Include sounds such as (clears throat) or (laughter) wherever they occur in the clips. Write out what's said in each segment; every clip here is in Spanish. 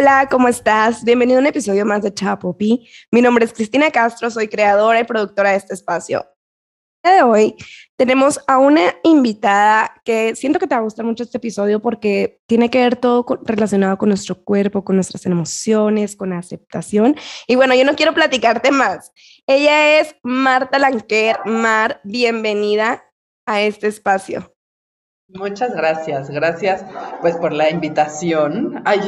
Hola, ¿cómo estás? Bienvenido a un episodio más de Chapopi. Mi nombre es Cristina Castro, soy creadora y productora de este espacio. El día de hoy tenemos a una invitada que siento que te va a gustar mucho este episodio porque tiene que ver todo relacionado con nuestro cuerpo, con nuestras emociones, con aceptación. Y bueno, yo no quiero platicarte más. Ella es Marta Lanquer. Mar, bienvenida a este espacio. Muchas gracias, gracias pues por la invitación. Ay,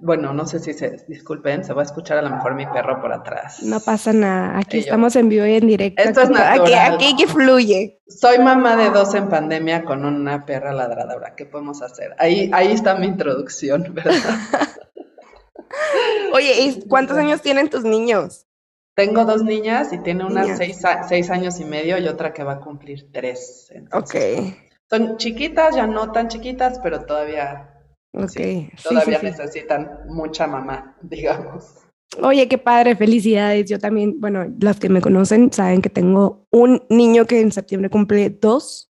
bueno, no sé si se disculpen, se va a escuchar a lo mejor mi perro por atrás. No pasa nada, aquí estamos en vivo y en directo. Esto es natural. Aquí, aquí, fluye. Soy mamá de dos en pandemia con una perra ladradora. ¿Qué podemos hacer? Ahí, ahí está mi introducción, (laughs) ¿verdad? (laughs) Oye, ¿y cuántos años tienen tus niños? Tengo dos niñas y tiene una seis, seis, años y medio y otra que va a cumplir tres. ok. Son chiquitas, ya no tan chiquitas, pero todavía, todavía necesitan mucha mamá, (laughs) digamos. Oye, qué padre, felicidades. Yo también, bueno, las que me conocen saben que tengo un niño que en septiembre cumple dos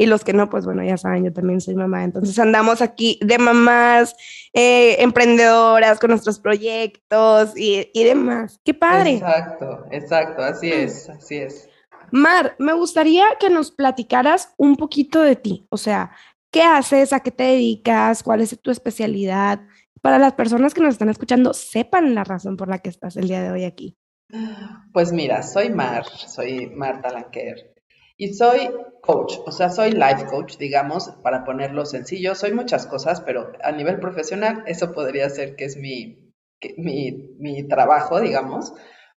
y los que no, pues bueno, ya saben, yo también soy mamá. Entonces andamos aquí de mamás, eh, emprendedoras con nuestros proyectos y, y demás. Qué padre. Exacto, exacto, así es, así es. Mar, me gustaría que nos platicaras un poquito de ti, o sea, ¿qué haces? ¿A qué te dedicas? ¿Cuál es tu especialidad? Para las personas que nos están escuchando, sepan la razón por la que estás el día de hoy aquí. Pues mira, soy Mar, soy Marta Lanquer y soy coach, o sea, soy life coach, digamos, para ponerlo sencillo. Soy muchas cosas, pero a nivel profesional eso podría ser que es mi, mi, mi trabajo, digamos,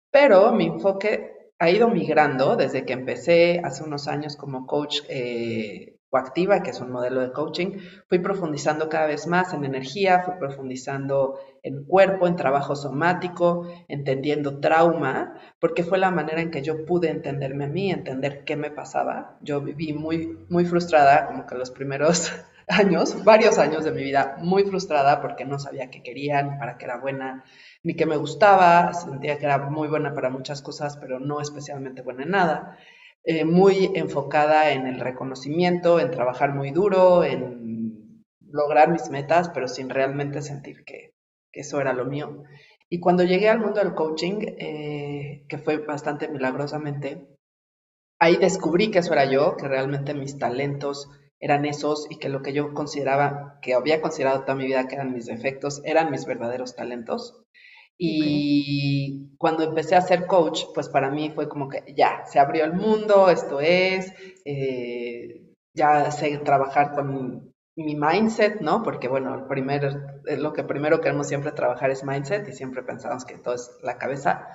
pero mi enfoque ha ido migrando desde que empecé hace unos años como coach eh, coactiva, que es un modelo de coaching. Fui profundizando cada vez más en energía, fui profundizando en cuerpo, en trabajo somático, entendiendo trauma, porque fue la manera en que yo pude entenderme a mí, entender qué me pasaba. Yo viví muy, muy frustrada, como que los primeros (laughs) años, varios años de mi vida, muy frustrada porque no sabía qué quería ni para qué era buena ni que me gustaba, sentía que era muy buena para muchas cosas, pero no especialmente buena en nada. Eh, muy enfocada en el reconocimiento, en trabajar muy duro, en lograr mis metas, pero sin realmente sentir que, eso era lo mío. Y cuando llegué al mundo del coaching, eh, que fue bastante milagrosamente, ahí descubrí que eso era yo, que realmente mis talentos eran esos y que lo que yo consideraba, que había considerado toda mi vida que eran mis defectos, eran mis verdaderos talentos. Y cuando empecé a ser coach, pues para mí fue como que ya, se abrió el mundo, esto es, eh, ya sé trabajar con mi mindset, ¿no? Porque bueno, el primer, lo que primero queremos siempre trabajar es mindset y siempre pensamos que todo es la cabeza.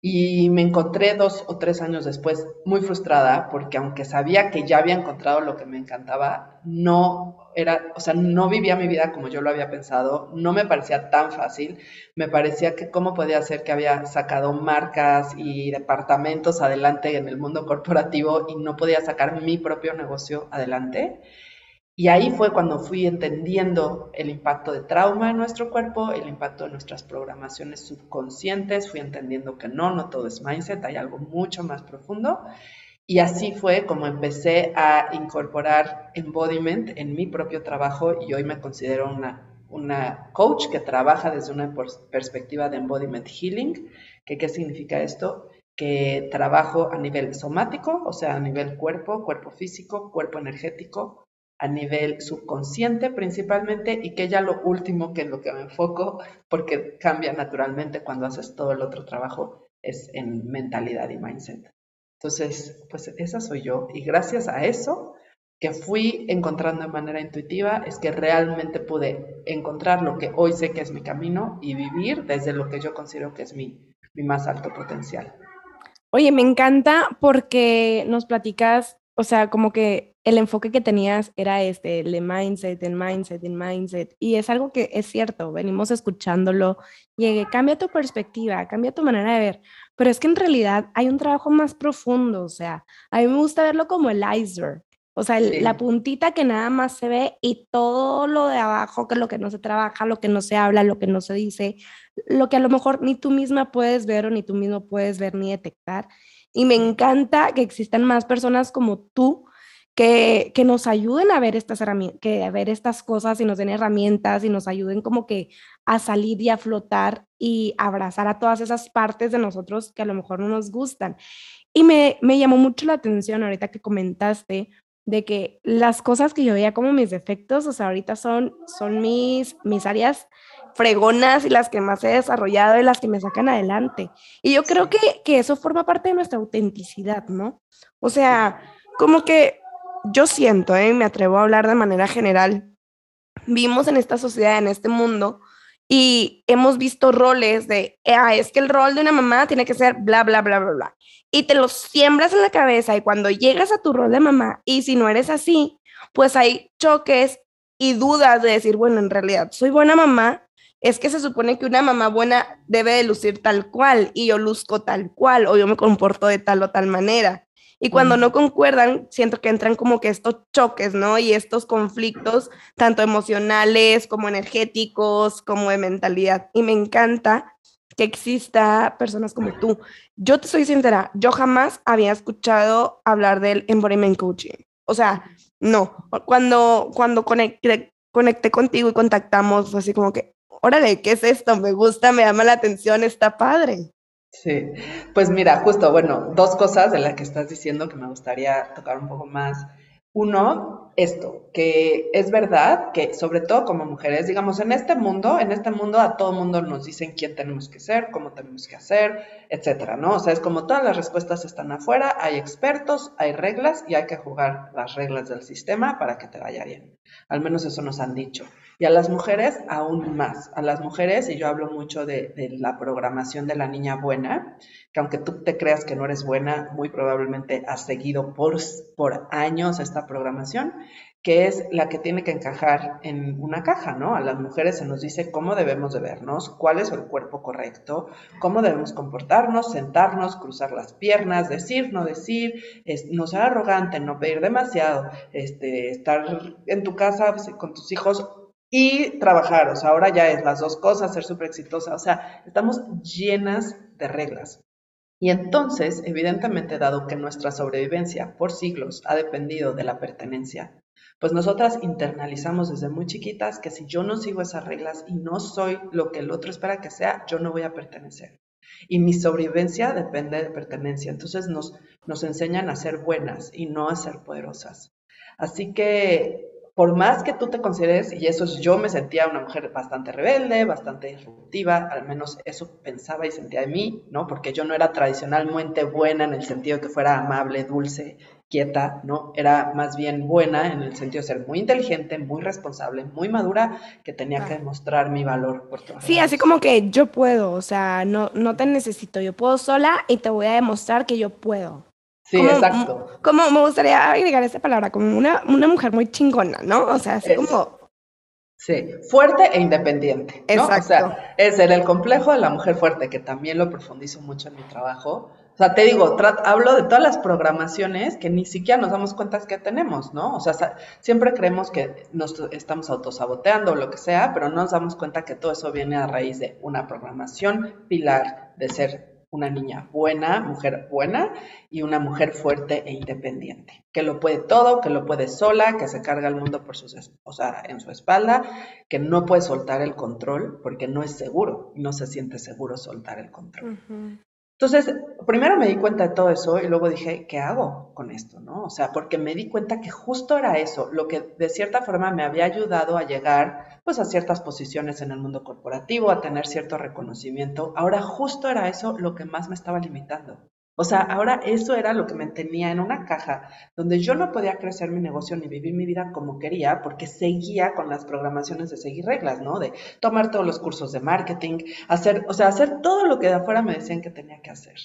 Y me encontré dos o tres años después muy frustrada porque aunque sabía que ya había encontrado lo que me encantaba, no era, o sea, no vivía mi vida como yo lo había pensado, no me parecía tan fácil, me parecía que cómo podía ser que había sacado marcas y departamentos adelante en el mundo corporativo y no podía sacar mi propio negocio adelante. Y ahí fue cuando fui entendiendo el impacto de trauma en nuestro cuerpo, el impacto de nuestras programaciones subconscientes, fui entendiendo que no, no todo es mindset, hay algo mucho más profundo. Y así fue como empecé a incorporar embodiment en mi propio trabajo y hoy me considero una, una coach que trabaja desde una perspectiva de embodiment healing. ¿Qué, ¿Qué significa esto? Que trabajo a nivel somático, o sea, a nivel cuerpo, cuerpo físico, cuerpo energético, a nivel subconsciente principalmente y que ya lo último que es lo que me enfoco, porque cambia naturalmente cuando haces todo el otro trabajo, es en mentalidad y mindset. Entonces, pues esa soy yo y gracias a eso que fui encontrando de manera intuitiva es que realmente pude encontrar lo que hoy sé que es mi camino y vivir desde lo que yo considero que es mi, mi más alto potencial. Oye, me encanta porque nos platicas, o sea, como que el enfoque que tenías era este, el mindset, el mindset, el mindset. Y es algo que es cierto, venimos escuchándolo. Llegué, cambia tu perspectiva, cambia tu manera de ver. Pero es que en realidad hay un trabajo más profundo, o sea, a mí me gusta verlo como el iceberg. O sea, la puntita que nada más se ve y todo lo de abajo, que es lo que no se trabaja, lo que no se habla, lo que no se dice, lo que a lo mejor ni tú misma puedes ver o ni tú mismo puedes ver ni detectar. Y me encanta que existan más personas como tú que, nos ayuden a ver estas herramientas, que a ver estas cosas y nos den herramientas y nos ayuden como que a salir y a flotar y abrazar a todas esas partes de nosotros que a lo mejor no nos gustan. Y me, me llamó mucho la atención ahorita que comentaste de que las cosas que yo veía como mis defectos, o sea, ahorita son, son mis, mis áreas fregonas y las que más he desarrollado y las que me sacan adelante. Y yo creo que, que eso forma parte de nuestra autenticidad, ¿no? O sea, como que yo siento, ¿eh? me atrevo a hablar de manera general, vimos en esta sociedad, en este mundo, y hemos visto roles de, ah, es que el rol de una mamá tiene que ser bla, bla, bla, bla, bla. Y te los siembras en la cabeza y cuando llegas a tu rol de mamá y si no eres así, pues hay choques y dudas de decir, bueno, en realidad soy buena mamá, es que se supone que una mamá buena debe de lucir tal cual y yo luzco tal cual o yo me comporto de tal o tal manera. Y cuando no concuerdan, siento que entran como que estos choques, ¿no? Y estos conflictos, tanto emocionales como energéticos, como de mentalidad. Y me encanta que exista personas como tú. Yo te soy sincera, yo jamás había escuchado hablar del embodiment coaching. O sea, no. Cuando, cuando conecté, conecté contigo y contactamos, así como que, órale, ¿qué es esto? Me gusta, me llama la atención, está padre. Sí, pues mira, justo, bueno, dos cosas de las que estás diciendo que me gustaría tocar un poco más. Uno, esto, que es verdad que sobre todo como mujeres, digamos, en este mundo, en este mundo a todo mundo nos dicen quién tenemos que ser, cómo tenemos que hacer, etcétera, ¿no? O sea, es como todas las respuestas están afuera, hay expertos, hay reglas y hay que jugar las reglas del sistema para que te vaya bien. Al menos eso nos han dicho. Y a las mujeres aún más. A las mujeres, y yo hablo mucho de, la programación de la niña buena, que aunque tú te creas que no eres buena, muy probablemente has seguido por, por años esta programación, que es la que tiene que encajar en una caja, ¿no? A las mujeres se nos dice cómo debemos de vernos, cuál es el cuerpo correcto, cómo debemos comportarnos, sentarnos, cruzar las piernas, decir, no decir, no ser arrogante, no pedir demasiado, este, estar en tu casa pues, con tus hijos y trabajar, o sea, ahora ya es las dos cosas, ser súper exitosa, o sea, estamos llenas de reglas. Y entonces, evidentemente, dado que nuestra sobrevivencia por siglos ha dependido de la pertenencia, pues nosotras internalizamos desde muy chiquitas que si yo no sigo esas reglas y no soy lo que el otro espera que sea, yo no voy a pertenecer. Y mi sobrevivencia depende de pertenencia. Entonces nos, nos enseñan a ser buenas y no a ser poderosas. Así que por más que tú te consideres, y eso es, yo me sentía una mujer bastante rebelde, bastante disruptiva, al menos eso pensaba y sentía de mí, ¿no? Porque yo no era tradicionalmente buena en el sentido que fuera amable, dulce, quieta, ¿no? Era más bien buena en el sentido de ser muy inteligente, muy responsable, muy madura, que tenía que demostrar mi valor por. Sí, así como que yo puedo, o sea, no, no te necesito, yo puedo sola y te voy a demostrar que yo puedo. Sí, exacto. Como me gustaría agregar esa palabra, como una, una mujer muy chingona, ¿no? O sea, así como... Sí, fuerte e independiente. ¿no? Exacto. O sea, es el complejo de la mujer fuerte, que también lo profundizo mucho en mi trabajo. O sea, te digo, hablo de todas las programaciones que ni siquiera nos damos cuenta que tenemos, ¿no? O sea, siempre creemos que nos estamos autosaboteando o lo que sea, pero no nos damos cuenta que todo eso viene a raíz de una programación pilar de ser una niña buena, mujer buena y una mujer fuerte e independiente, que lo puede todo, que lo puede sola, que se carga el mundo por sus, o sea, en su espalda, que no puede soltar el control porque no es seguro, no se siente seguro soltar el control. Entonces, primero me di cuenta de todo eso y luego dije, ¿qué hago con esto? ¿no? O sea, porque me di cuenta que justo era eso, lo que de cierta forma me había ayudado a llegar pues a ciertas posiciones en el mundo corporativo, a tener cierto reconocimiento. Ahora justo era eso lo que más me estaba limitando. O sea, ahora eso era lo que me tenía en una caja donde yo no podía crecer mi negocio ni vivir mi vida como quería porque seguía con las programaciones de seguir reglas, ¿no? De tomar todos los cursos de marketing, hacer, o sea, hacer todo lo que de afuera me decían que tenía que hacer.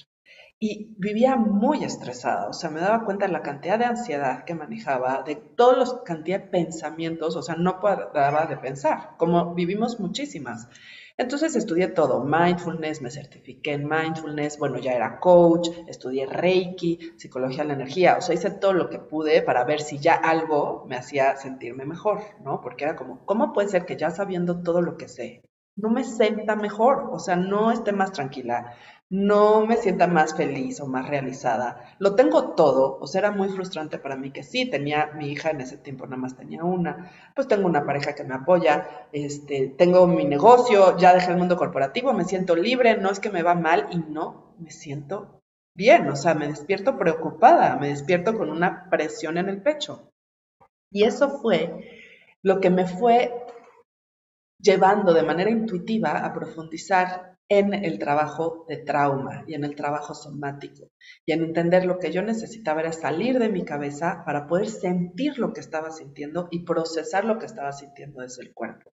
Y vivía muy estresada, o sea, me daba cuenta de la cantidad de ansiedad que manejaba, de toda la cantidad de pensamientos, o sea, no paraba de pensar, como vivimos muchísimas. Entonces estudié todo, mindfulness, me certifiqué en mindfulness, bueno, ya era coach, estudié Reiki, psicología de la energía, o sea, hice todo lo que pude para ver si ya algo me hacía sentirme mejor, ¿no? Porque era como, ¿cómo puede ser que ya sabiendo todo lo que sé, no me sienta mejor, o sea, no esté más tranquila, no me sienta más feliz o más realizada. Lo tengo todo, o sea, era muy frustrante para mí que sí, tenía mi hija en ese tiempo, nada más tenía una, pues tengo una pareja que me apoya, este, tengo mi negocio, ya dejé el mundo corporativo, me siento libre, no es que me va mal y no, me siento bien, o sea, me despierto preocupada, me despierto con una presión en el pecho. Y eso fue lo que me fue llevando de manera intuitiva a profundizar en el trabajo de trauma y en el trabajo somático y en entender lo que yo necesitaba era salir de mi cabeza para poder sentir lo que estaba sintiendo y procesar lo que estaba sintiendo desde el cuerpo.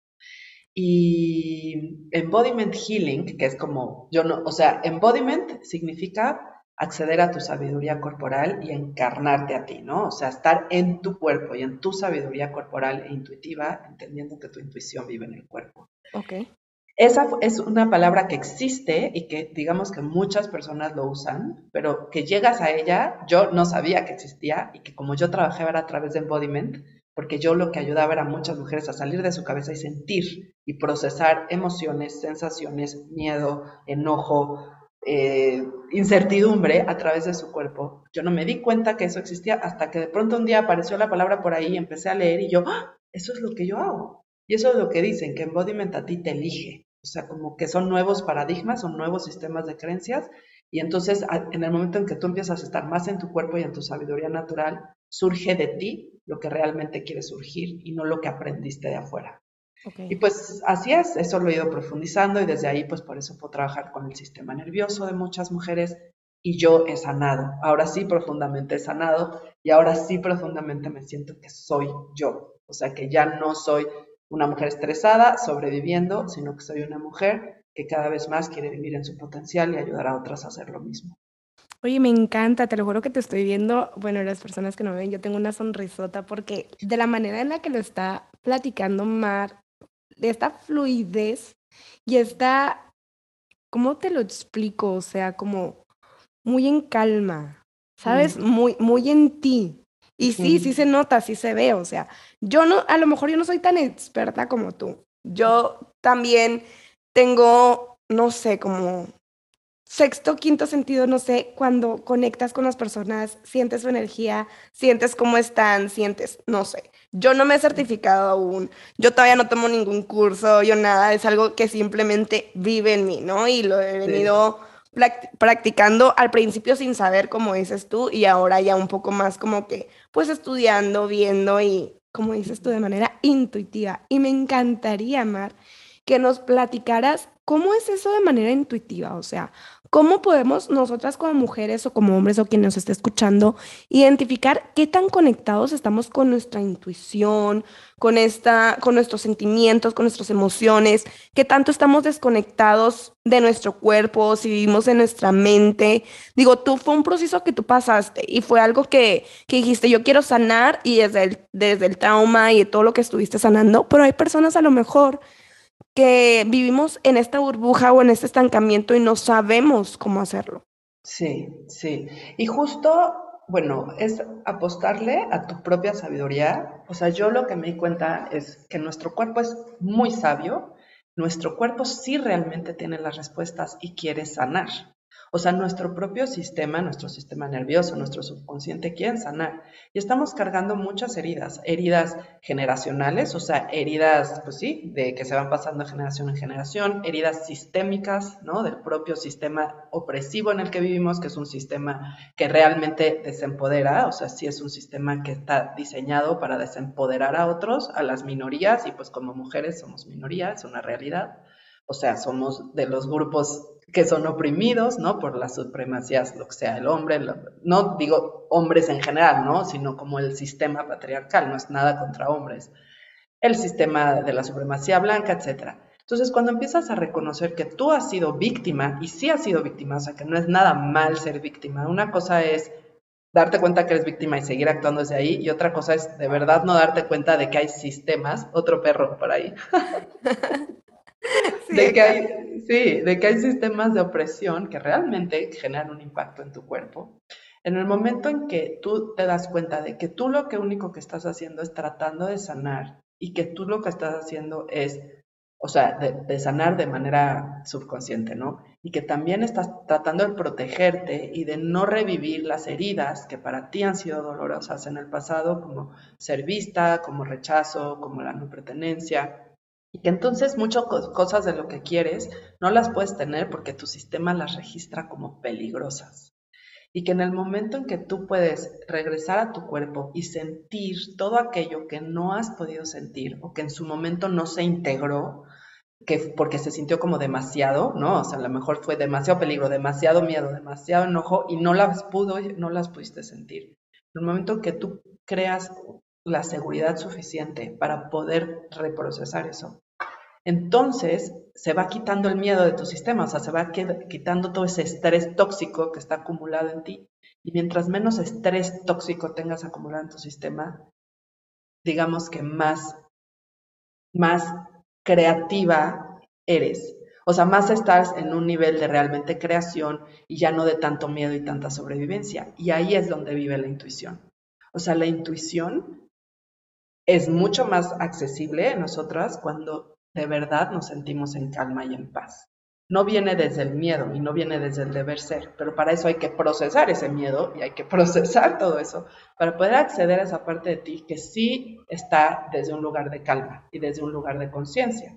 Y embodiment healing, que es como, yo no, o sea, embodiment significa acceder a tu sabiduría corporal y encarnarte a ti, ¿no? O sea, estar en tu cuerpo y en tu sabiduría corporal e intuitiva, entendiendo que tu intuición vive en el cuerpo. Ok. Esa es una palabra que existe y que digamos que muchas personas lo usan, pero que llegas a ella, yo no sabía que existía y que como yo trabajé a través de embodiment, porque yo lo que ayudaba era a muchas mujeres a salir de su cabeza y sentir y procesar emociones, sensaciones, miedo, enojo, eh, incertidumbre a través de su cuerpo. Yo no me di cuenta que eso existía hasta que de pronto un día apareció la palabra por ahí empecé a leer y yo, ¡Ah! eso es lo que yo hago. Y eso es lo que dicen, que embodiment a ti te elige. O sea, como que son nuevos paradigmas, son nuevos sistemas de creencias. Y entonces, en el momento en que tú empiezas a estar más en tu cuerpo y en tu sabiduría natural, surge de ti lo que realmente quiere surgir y no lo que aprendiste de afuera. Y pues así es, eso lo he ido profundizando y desde ahí pues por eso puedo trabajar con el sistema nervioso de muchas mujeres y yo he sanado. Ahora sí profundamente he sanado y ahora sí profundamente me siento que soy yo. O sea que ya no soy una mujer estresada, sobreviviendo, sino que soy una mujer que cada vez más quiere vivir en su potencial y ayudar a otras a hacer lo mismo. Oye, me encanta, te lo juro que te estoy viendo. Bueno, las personas que no ven, yo tengo una sonrisota porque de la manera en la que lo está platicando Mar, de esta fluidez y esta, ¿cómo te lo explico? O sea, como muy en calma, ¿sabes? Muy, muy en ti. Y sí, sí se nota, sí se ve, o sea, yo no, a lo mejor yo no soy tan experta como tú. Yo también tengo, no sé, como sexto, quinto sentido, no sé, cuando conectas con las personas, sientes su energía, sientes cómo están, sientes, no sé. Yo no me he certificado aún, yo todavía no tomo ningún curso, yo nada, es algo que simplemente vive en mí, ¿no? Y lo he venido practicando al principio sin saber cómo dices tú y ahora ya un poco más como que pues estudiando, viendo y como dices tú de manera intuitiva. Y me encantaría, Mar, que nos platicaras cómo es eso de manera intuitiva, o sea, ¿Cómo podemos nosotras como mujeres o como hombres o quien nos esté escuchando identificar qué tan conectados estamos con nuestra intuición, con esta, con nuestros sentimientos, con nuestras emociones, qué tanto estamos desconectados de nuestro cuerpo, si vivimos en nuestra mente? Digo, tú fue un proceso que tú pasaste y fue algo que, que dijiste, yo quiero sanar y desde el, desde el trauma y de todo lo que estuviste sanando, pero hay personas a lo mejor que vivimos en esta burbuja o en este estancamiento y no sabemos cómo hacerlo. Sí, sí. Y justo, bueno, es apostarle a tu propia sabiduría. O sea, yo lo que me di cuenta es que nuestro cuerpo es muy sabio, nuestro cuerpo sí realmente tiene las respuestas y quiere sanar. O sea, nuestro propio sistema, nuestro sistema nervioso, nuestro subconsciente quieren sanar. Y estamos cargando muchas heridas, heridas generacionales, o sea, heridas, pues sí, de que se van pasando de generación en generación, heridas sistémicas, ¿no? Del propio sistema opresivo en el que vivimos, que es un sistema que realmente desempodera, o sea, sí es un sistema que está diseñado para desempoderar a otros, a las minorías, y pues como mujeres somos minorías, es una realidad. O sea, somos de los grupos que son oprimidos, ¿no? Por las supremacías, lo que sea el hombre, no digo hombres en general, ¿no? Sino como el sistema patriarcal, no es nada contra hombres. El sistema de la supremacía blanca, etc. Entonces, cuando empiezas a reconocer que tú has sido víctima, y sí has sido víctima, o sea, que no es nada mal ser víctima, una cosa es darte cuenta que eres víctima y seguir actuando desde ahí, y otra cosa es de verdad no darte cuenta de que hay sistemas, otro perro por ahí, (laughs) (laughs) de que hay, sí, de que hay sistemas de opresión que realmente generan un impacto en tu cuerpo. En el momento en que tú te das cuenta de que tú lo que único que estás haciendo es tratando de sanar y que tú lo que estás haciendo es, o sea, de, sanar de manera subconsciente, ¿no? y que también estás tratando de protegerte y de no revivir las heridas que para ti han sido dolorosas en el pasado, como ser vista, como rechazo, como la no pertenencia, y que entonces muchas cosas de lo que quieres no las puedes tener porque tu sistema las registra como peligrosas. Y que en el momento en que tú puedes regresar a tu cuerpo y sentir todo aquello que no has podido sentir o que en su momento no se integró, que porque se sintió como demasiado, ¿no? O sea, a lo mejor fue demasiado peligro, demasiado miedo, demasiado enojo y no las pudo, no las pudiste sentir. En el momento que tú creas la seguridad suficiente para poder reprocesar eso. Entonces se va quitando el miedo de tu sistema, o sea, se va quitando todo ese estrés tóxico que está acumulado en ti. Y mientras menos estrés tóxico tengas acumulado en tu sistema, digamos que más, más creativa eres. O sea, más estás en un nivel de realmente creación y ya no de tanto miedo y tanta sobrevivencia. Y ahí es donde vive la intuición. O sea, la intuición es mucho más accesible a nosotras cuando de verdad nos sentimos en calma y en paz. No viene desde el miedo y no viene desde el deber ser, pero para eso hay que procesar ese miedo y hay que (laughs) procesar todo eso para poder acceder a esa parte de ti que sí está desde un lugar de calma y desde un lugar de conciencia.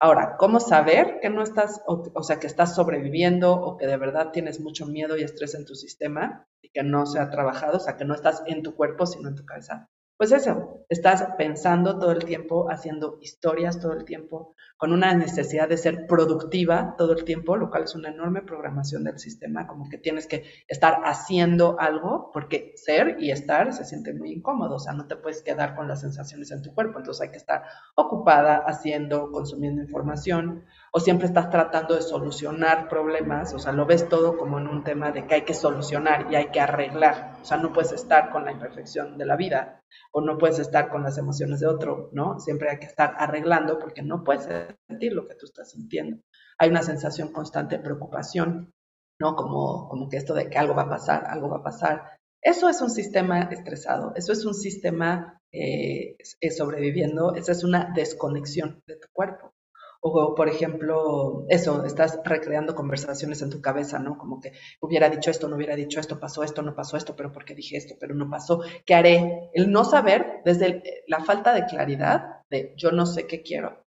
Ahora, ¿cómo saber que no estás, o, sea, que estás sobreviviendo o que de verdad tienes mucho miedo y estrés en tu sistema y que no se ha trabajado, o sea, que no estás en tu cuerpo, sino en tu cabeza? Pues eso, estás pensando todo el tiempo, haciendo historias todo el tiempo, con una necesidad de ser productiva todo el tiempo, lo cual es una enorme programación del sistema, como que tienes que estar haciendo algo, porque ser y estar se siente muy incómodo, o sea, no te puedes quedar con las sensaciones en tu cuerpo, entonces hay que estar ocupada haciendo, consumiendo información, o siempre estás tratando de solucionar problemas, o sea, lo ves todo como en un tema de que hay que solucionar y hay que arreglar, o sea, no puedes estar con la imperfección de la vida o no puedes estar con las emociones de otro, ¿no? Siempre hay que estar arreglando porque no puedes sentir lo que tú estás sintiendo. Hay una sensación constante de preocupación, ¿no? Como, como que esto de que algo va a pasar, algo va a pasar. Eso es un sistema estresado, eso es un sistema eh, sobreviviendo, esa es una desconexión de tu cuerpo. O, por ejemplo, eso, estás recreando conversaciones en tu cabeza, ¿no? Como que hubiera dicho esto, no hubiera dicho esto, pasó esto, no pasó esto, pero porque dije esto, pero no pasó. ¿Qué haré? El no saber, desde la falta de claridad de yo no sé qué quiero,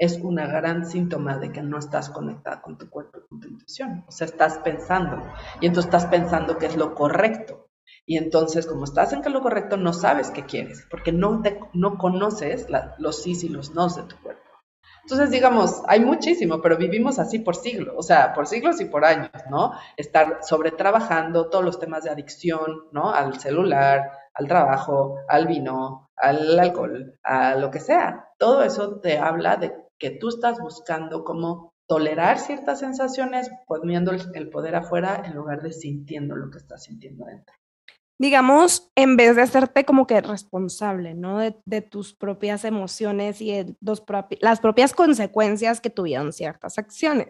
es una gran síntoma de que no estás conectada con tu cuerpo y con tu intuición. O sea, estás pensando y entonces estás pensando que es lo correcto. Y entonces, como estás en que lo correcto, no sabes qué quieres, porque no, te, no conoces los sí y los no de tu cuerpo. Entonces, digamos, hay muchísimo, pero vivimos así por siglos, o sea, por siglos y por años, ¿no? Estar sobretrabajando todos los temas de adicción, ¿no? Al celular, al trabajo, al vino, al alcohol, a lo que sea. Todo eso te habla de que tú estás buscando cómo tolerar ciertas sensaciones poniendo el poder afuera en lugar de sintiendo lo que estás sintiendo dentro digamos, en vez de hacerte como que responsable, ¿no? De, tus propias emociones y de las propias consecuencias que tuvieron ciertas acciones.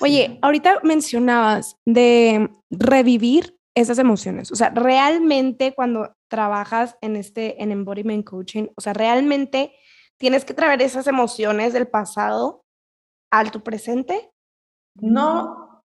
Oye, ahorita mencionabas de revivir esas emociones, o sea, realmente cuando trabajas en este, en embodiment coaching, o sea, realmente tienes que traer esas emociones del pasado al tu presente. No,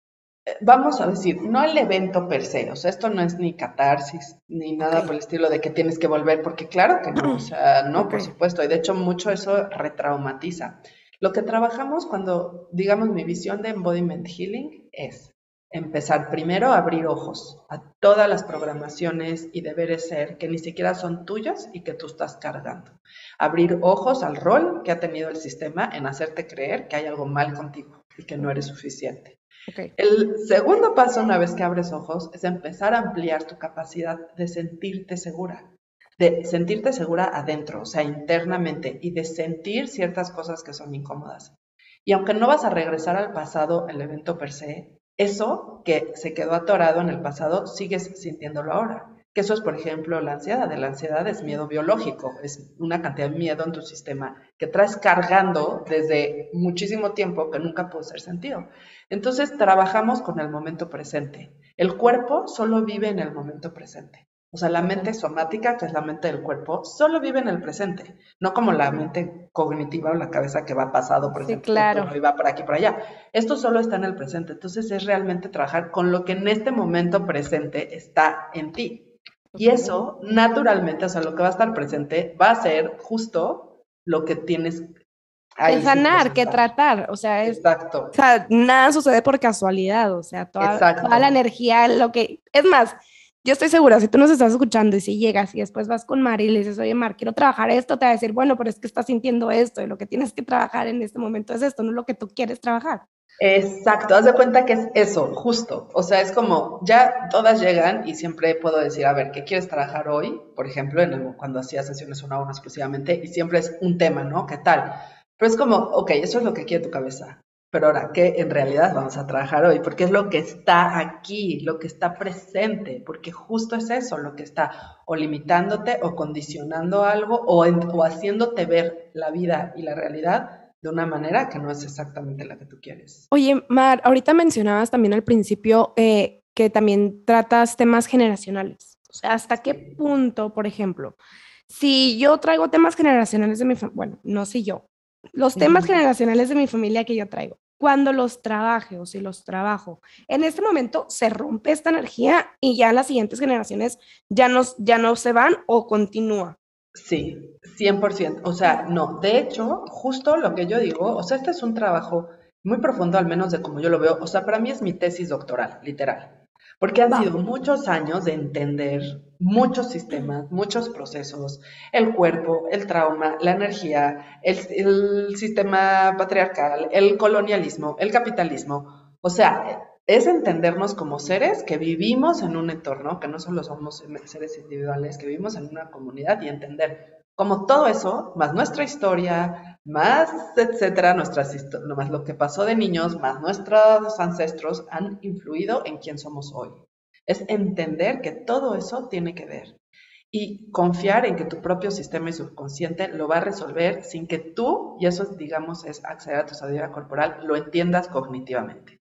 vamos a decir, no el evento per se, o sea, esto no es ni catarsis, ni nada por el estilo de que tienes que volver, porque claro que no, o (clears throat) sea, no, por supuesto, y de hecho mucho eso retraumatiza. Lo que trabajamos cuando, digamos, mi visión de embodiment healing es empezar primero a abrir ojos a todas las programaciones y deberes ser que ni siquiera son tuyas y que tú estás cargando. Abrir ojos al rol que ha tenido el sistema en hacerte creer que hay algo mal contigo y que no eres suficiente. El segundo paso, una vez que abres ojos, es empezar a ampliar tu capacidad de sentirte segura, de sentirte segura adentro, o sea, internamente, y de sentir ciertas cosas que son incómodas. Y aunque no vas a regresar al pasado, el evento per se, eso que se quedó atorado en el pasado, sigues sintiéndolo ahora. Que eso es, por ejemplo, la ansiedad. La ansiedad es miedo biológico, es una cantidad de miedo en tu sistema que traes cargando desde muchísimo tiempo que nunca pudo ser sentido. Entonces, trabajamos con el momento presente. El cuerpo solo vive en el momento presente. O sea, la mente somática, que es la mente del cuerpo, solo vive en el presente, no como la mente cognitiva o la cabeza que va pasado, por ejemplo, claro. y va por aquí por allá. Esto solo está en el presente. Entonces es realmente trabajar con lo que en este momento presente está en ti. Y eso, naturalmente, o sea, lo que va a estar presente va a ser justo lo que tienes que sanar, que tratar, o sea, es, Exacto. O sea, nada sucede por casualidad, o sea, toda, toda, la energía, lo que, es más, yo estoy segura, si tú nos estás escuchando y si llegas y después vas con Mar y le dices, oye, Mar, quiero trabajar esto, te va a decir, bueno, pero es que estás sintiendo esto y lo que tienes que trabajar en este momento es esto, no lo que tú quieres trabajar. Exacto, haz de cuenta que es eso, justo. O sea, es como, ya todas llegan y siempre puedo decir, a ver, ¿qué quieres trabajar hoy? Por ejemplo, en cuando hacía sesiones una a una exclusivamente, y siempre es un tema, ¿no? ¿Qué tal? Pero es como, ok, eso es lo que quiere tu cabeza. Pero ahora, ¿qué en realidad vamos a trabajar hoy? Porque es lo que está aquí, lo que está presente, porque justo es eso, lo que está o limitándote o condicionando algo o, o haciéndote ver la vida y la realidad de una manera que no es exactamente la que tú quieres. Oye, Mar, ahorita mencionabas también al principio eh, que también tratas temas generacionales. O sea, ¿hasta qué punto, por ejemplo, si yo traigo temas generacionales de mi familia, bueno, no si yo, los temas generacionales de mi familia que yo traigo, cuando los trabaje o si los trabajo, en este momento se rompe esta energía y ya las siguientes generaciones ya no, ya no se van o continúa. Sí, 100%. O sea, no, de hecho, justo lo que yo digo, o sea, este es un trabajo muy profundo, al menos de como yo lo veo. O sea, para mí es mi tesis doctoral, literal. Porque han sido muchos años de entender muchos sistemas, muchos procesos, el cuerpo, el trauma, la energía, el, sistema patriarcal, el colonialismo, el capitalismo. O sea, es entendernos como seres que vivimos en un entorno, que no solo somos seres individuales, que vivimos en una comunidad y entender como todo eso, más nuestra historia, más etcétera, nuestras más lo que pasó de niños, más nuestros ancestros han influido en quién somos hoy. Es entender que todo eso tiene que ver y confiar en que tu propio sistema y subconsciente lo va a resolver sin que tú, y eso digamos es acceder a tu sabiduría corporal, lo entiendas cognitivamente.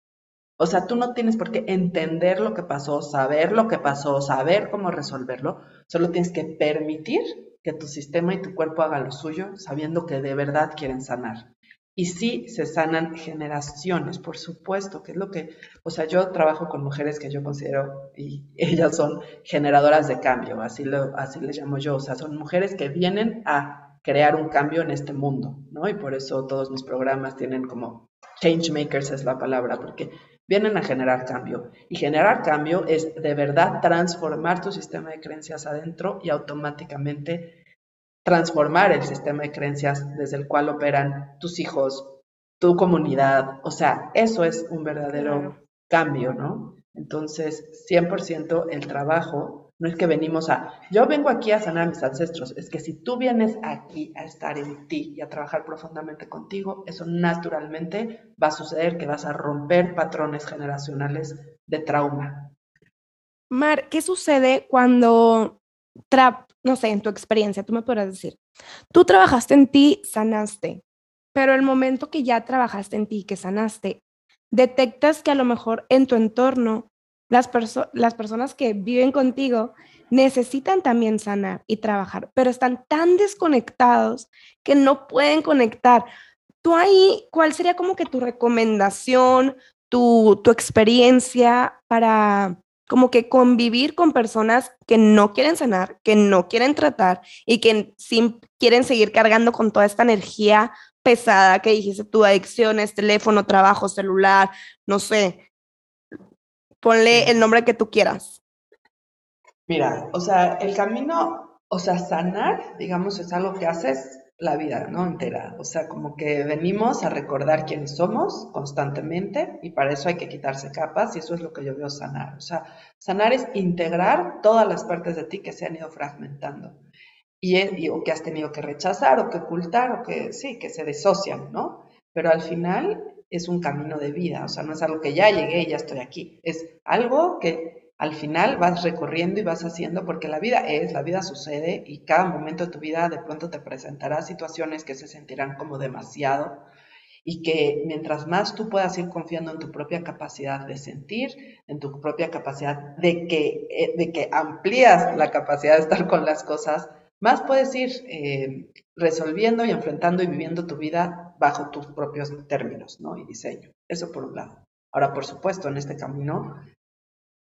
O sea, tú no tienes por qué entender lo que pasó, saber lo que pasó, saber cómo resolverlo, solo tienes que permitir que tu sistema y tu cuerpo hagan lo suyo, sabiendo que de verdad quieren sanar. Y sí se sanan generaciones, por supuesto, que es lo que, o sea, yo trabajo con mujeres que yo considero, y (laughs) ellas son generadoras de cambio, así, lo, así les llamo yo, o sea, son mujeres que vienen a crear un cambio en este mundo, ¿no? Y por eso todos mis programas tienen como change makers es la palabra, porque vienen a generar cambio. Y generar cambio es de verdad transformar tu sistema de creencias adentro y automáticamente transformar el sistema de creencias desde el cual operan tus hijos, tu comunidad. O sea, eso es un verdadero cambio, ¿no? Entonces, 100% el trabajo no es que venimos a, yo vengo aquí a sanar a mis ancestros, es que si tú vienes aquí a estar en ti y a trabajar profundamente contigo, eso naturalmente va a suceder que vas a romper patrones generacionales de trauma. Mar, ¿qué sucede cuando, tra no sé, en tu experiencia, tú me podrás decir, tú trabajaste en ti, sanaste, pero el momento que ya trabajaste en ti, que sanaste, detectas que a lo mejor en tu entorno las, las personas que viven contigo necesitan también sanar y trabajar, pero están tan desconectados que no pueden conectar. Tú ahí, ¿cuál sería como que tu recomendación, tu, tu experiencia para como que convivir con personas que no quieren sanar, que no quieren tratar y que quieren seguir cargando con toda esta energía pesada que dijiste tú, adicciones, teléfono, trabajo, celular, no sé, Ponle el nombre que tú quieras. Mira, o sea, el camino, o sea, sanar, digamos, es algo que haces la vida, ¿no? Entera. O sea, como que venimos a recordar quiénes somos constantemente y para eso hay que quitarse capas y eso es lo que yo veo sanar. O sea, sanar es integrar todas las partes de ti que se han ido fragmentando y, o que has tenido que rechazar o que ocultar o que sí, que se disocian, ¿no? Pero al final es un camino de vida, o sea, no es algo que ya llegué y ya estoy aquí, es algo que al final vas recorriendo y vas haciendo porque la vida es, la vida sucede y cada momento de tu vida de pronto te presentará situaciones que se sentirán como demasiado y que mientras más tú puedas ir confiando en tu propia capacidad de sentir, en tu propia capacidad de que, eh, de que amplías la capacidad de estar con las cosas, más puedes ir eh, resolviendo y enfrentando y viviendo tu vida bajo tus propios términos ¿no? y diseño. Eso por un lado. Ahora, por supuesto, en este camino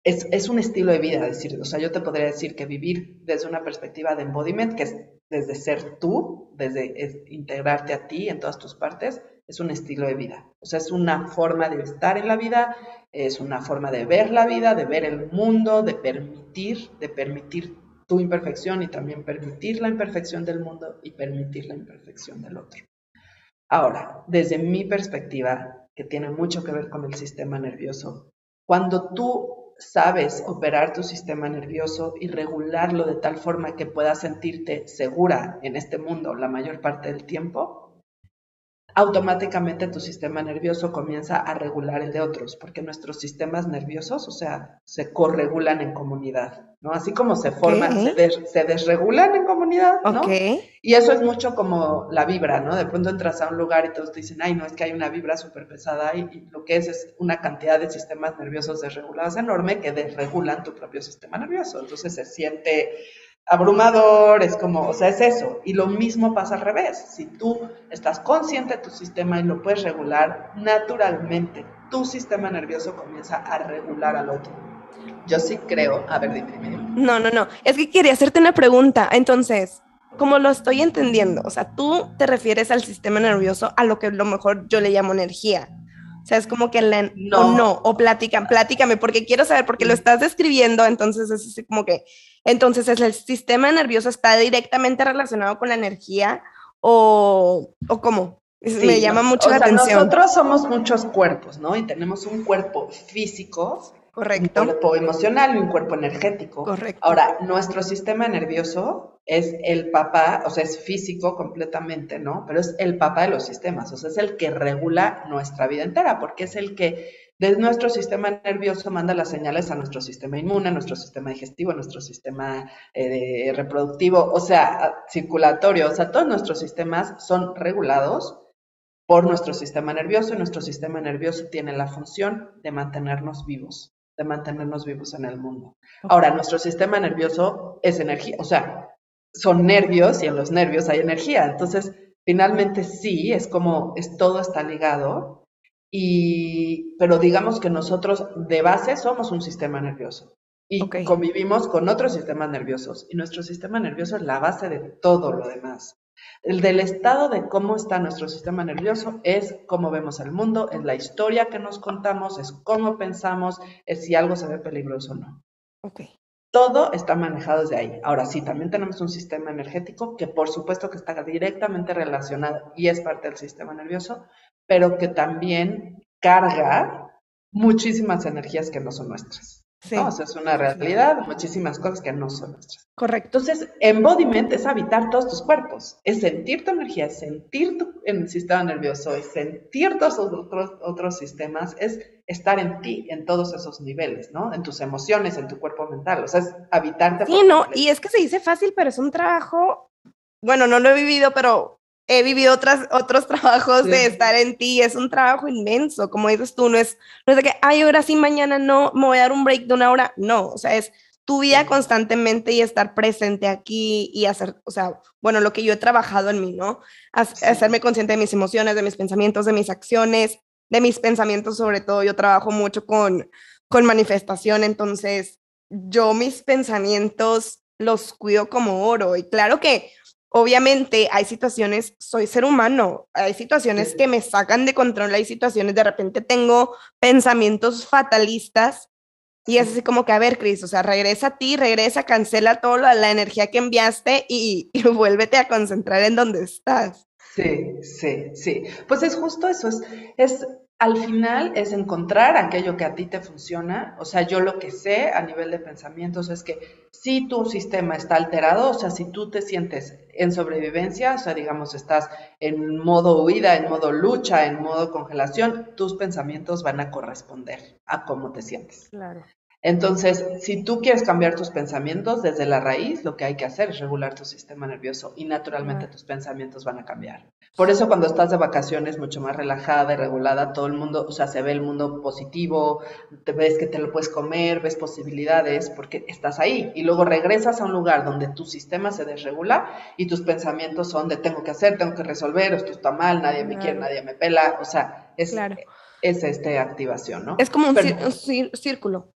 es, es, un estilo de vida, decir, o sea, yo te podría decir que vivir desde una perspectiva de embodiment, que es desde ser tú, desde integrarte a ti en todas tus partes, es un estilo de vida. O sea, es una forma de estar en la vida, es una forma de ver la vida, de ver el mundo, de permitir, de permitir tu imperfección y también permitir la imperfección del mundo y permitir la imperfección del otro. Ahora, desde mi perspectiva, que tiene mucho que ver con el sistema nervioso, cuando tú sabes operar tu sistema nervioso y regularlo de tal forma que puedas sentirte segura en este mundo la mayor parte del tiempo, automáticamente tu sistema nervioso comienza a regular el de otros, porque nuestros sistemas nerviosos, o sea, se corregulan en comunidad, ¿no? Así como se forman, se, desregulan en comunidad, ¿no? Y eso es mucho como la vibra, ¿no? De pronto entras a un lugar y todos te dicen, ay, no, es que hay una vibra súper pesada y, y, lo que es es una cantidad de sistemas nerviosos desregulados enorme que desregulan tu propio sistema nervioso. Entonces se siente abrumador, es como, o sea, es eso. Y lo mismo pasa al revés. Si tú estás consciente de tu sistema y lo puedes regular, naturalmente tu sistema nervioso comienza a regular al otro. Yo sí creo, a ver, dime. No, no, no, es que quería hacerte una pregunta. Entonces, como lo estoy entendiendo, o sea, tú te refieres al sistema nervioso a lo que a lo mejor yo le llamo energía. O sea, es como que la, no. o no, o platican, pláticame, porque quiero saber, porque lo estás describiendo, entonces es así como que, entonces el sistema nervioso está directamente relacionado con la energía o, o cómo. Me llama mucho la atención. Nosotros somos muchos cuerpos, ¿no? Y tenemos un cuerpo físico, Correcto. un cuerpo emocional y un cuerpo energético. Correcto. Ahora, nuestro sistema nervioso es el papá, o sea, es físico completamente, ¿no? Pero es el papá de los sistemas, o sea, es el que regula nuestra vida entera, porque es el que desde nuestro sistema nervioso manda las señales a nuestro sistema inmune, a nuestro sistema digestivo, a nuestro sistema eh, reproductivo, o sea, circulatorio, o sea, todos nuestros sistemas son regulados por nuestro sistema nervioso y nuestro sistema nervioso tiene la función de mantenernos vivos, de mantenernos vivos en el mundo. Ahora, nuestro sistema nervioso es energía, o sea, son nervios y en los nervios hay energía. Entonces, finalmente sí, es como, es, todo está ligado, y, pero digamos que nosotros de base somos un sistema nervioso y convivimos con otros sistemas nerviosos y nuestro sistema nervioso es la base de todo lo demás. El del estado de cómo está nuestro sistema nervioso es cómo vemos el mundo, es la historia que nos contamos, es cómo pensamos, es si algo se ve peligroso o no. Okay. Todo está manejado desde ahí. Ahora sí, también tenemos un sistema energético que por supuesto que está directamente relacionado y es parte del sistema nervioso, pero que también carga muchísimas energías que no son nuestras. Sí. ¿no? O sea, es una realidad, muchísimas cosas que no son nuestras. Correcto. Entonces, embodiment es habitar todos tus cuerpos, es sentir tu energía, es sentir tu, en el sistema nervioso, es sentir todos los otros, otros sistemas, es estar en ti, en todos esos niveles, ¿no? En tus emociones, en tu cuerpo mental, o sea, es habitarte. Sí, no, y es que se dice fácil, pero es un trabajo, bueno, no lo he vivido, pero he vivido otras, otros (laughs) trabajos sí. de estar en ti, es un trabajo inmenso, como dices tú, no es, no es de que, ay, ahora sí, mañana no, me voy a dar un break de una hora, no, o sea, es tu vida sí. constantemente y estar presente aquí y hacer, o sea, bueno, lo que yo he trabajado en mí, ¿no? sí. Hacerme consciente de mis emociones, de mis pensamientos, de mis acciones, de mis pensamientos sobre todo, yo trabajo mucho con, con manifestación, entonces yo mis pensamientos los cuido como oro y claro que obviamente hay situaciones, soy ser humano, hay situaciones que me sacan de control, hay situaciones, de repente tengo pensamientos fatalistas y es así como que, a ver, Cris, o sea, regresa a ti, regresa, cancela toda la energía que enviaste y, y (laughs) vuélvete a concentrar en donde estás. Sí, sí, sí. Pues es justo eso, es, es al final es encontrar aquello que a ti te funciona. O sea, yo lo que sé a nivel de pensamientos es que si tu sistema está alterado, o sea, si tú te sientes en sobrevivencia, o sea, digamos, estás en modo huida, en modo lucha, en modo congelación, tus pensamientos van a corresponder a cómo te sientes. Claro. Entonces, si tú quieres cambiar tus pensamientos desde la raíz, lo que hay que hacer es regular tu sistema nervioso y naturalmente tus pensamientos van a cambiar. Por eso cuando estás de vacaciones mucho más relajada y regulada, todo el mundo, o sea, se ve el mundo positivo, te ves que te lo puedes comer, ves posibilidades porque estás ahí y luego regresas a un lugar donde tu sistema se desregula y tus pensamientos son de tengo que hacer, tengo que resolver, esto está mal, nadie me quiere, nadie me pela, o sea, es, es esta activación, ¿no? Es como un círculo.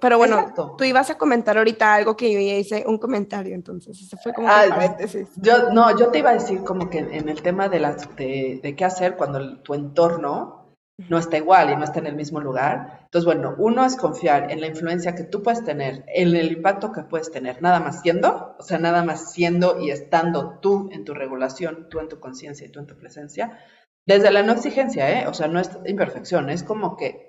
Pero bueno, tú ibas a comentar ahorita algo que yo ya hice un comentario, entonces ese fue como ah, paréntesis. Yo, no, yo te iba a decir como que en el tema de, las, de, qué hacer cuando tu entorno no está igual y no está en el mismo lugar. Entonces, bueno, uno es confiar en la influencia que tú puedes tener, en el impacto que puedes tener, nada más siendo, o sea, nada más siendo y estando tú en tu regulación, tú en tu conciencia y tú en tu presencia, desde la no exigencia, ¿eh? O sea, no es imperfección, es como que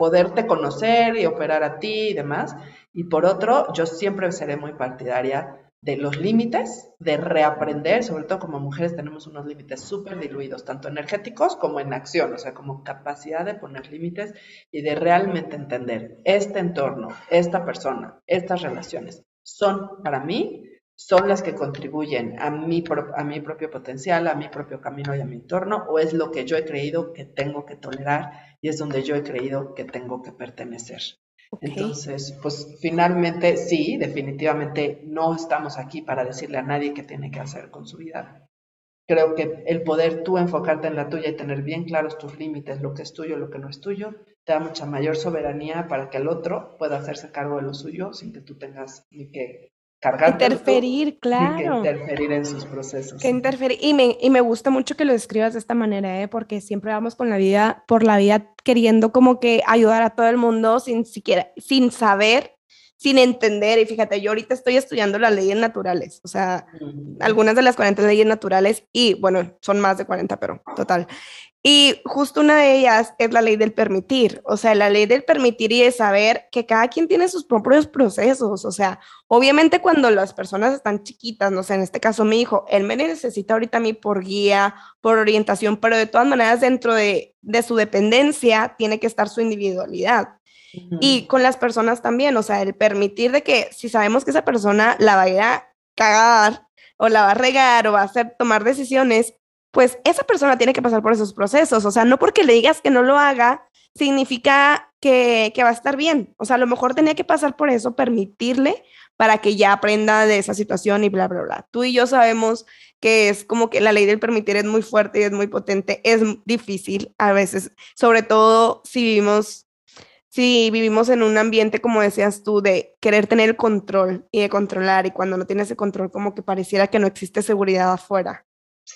poderte conocer y operar a ti y demás. Y por otro, yo siempre seré muy partidaria de los límites, de reaprender, sobre todo como mujeres tenemos unos límites súper diluidos, tanto energéticos como en acción, o sea, como capacidad de poner límites y de realmente entender este entorno, esta persona, estas relaciones son para mí son las que contribuyen a mi, a mi propio potencial, a mi propio camino y a mi entorno, o es lo que yo he creído que tengo que tolerar y es donde yo he creído que tengo que pertenecer. Entonces, pues finalmente sí, definitivamente no estamos aquí para decirle a nadie qué tiene que hacer con su vida. Creo que el poder tú enfocarte en la tuya y tener bien claros tus límites, lo que es tuyo, lo que no es tuyo, te da mucha mayor soberanía para que el otro pueda hacerse cargo de lo suyo sin que tú tengas ni que interferir, claro. interferir en sus procesos. Que interferir. Y me, y me gusta mucho que lo describas de esta manera, ¿eh? porque siempre vamos con la vida, por la vida queriendo como que ayudar a todo el mundo sin siquiera, sin saber, sin entender. Y fíjate, yo ahorita estoy estudiando las leyes naturales, o sea, algunas de las 40 leyes naturales, y bueno, son más de 40, pero total. Y justo una de ellas es la ley del permitir, o sea, la ley del permitir y de saber que cada quien tiene sus propios procesos, o sea, obviamente cuando las personas están chiquitas, no sé, en este caso mi hijo, él me necesita ahorita a mí por guía, por orientación, pero de todas maneras dentro de, de su dependencia tiene que estar su individualidad. Y con las personas también, o sea, el permitir de que si sabemos que esa persona la va a ir a cagar o la va a regar o va a hacer tomar decisiones, pues esa persona tiene que pasar por esos procesos. O sea, no porque le digas que no lo haga, significa que, va a estar bien. O sea, a lo mejor tenía que pasar por eso, permitirle para que ya aprenda de esa situación y bla, bla, bla. Tú y yo sabemos que es como que la ley del permitir es muy fuerte y es muy potente, es difícil a veces, sobre todo si vivimos, si vivimos en un ambiente, como decías tú, de querer tener el control y de controlar y cuando no tienes ese control como que pareciera que no existe seguridad afuera.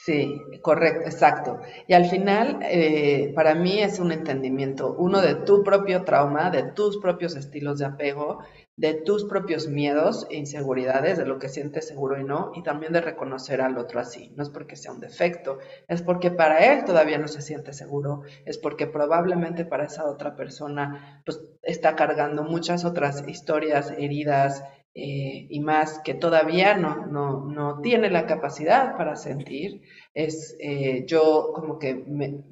Sí, correcto, exacto. Y al final, eh, para mí es un entendimiento, uno de tu propio trauma, de tus propios estilos de apego, de tus propios miedos e inseguridades, de lo que sientes seguro y no, y también de reconocer al otro así. No es porque sea un defecto, es porque para él todavía no se siente seguro, es porque probablemente para esa otra persona pues está cargando muchas otras historias, heridas, eh, y más que todavía no, no, no, tiene la capacidad para sentir, es eh, yo como que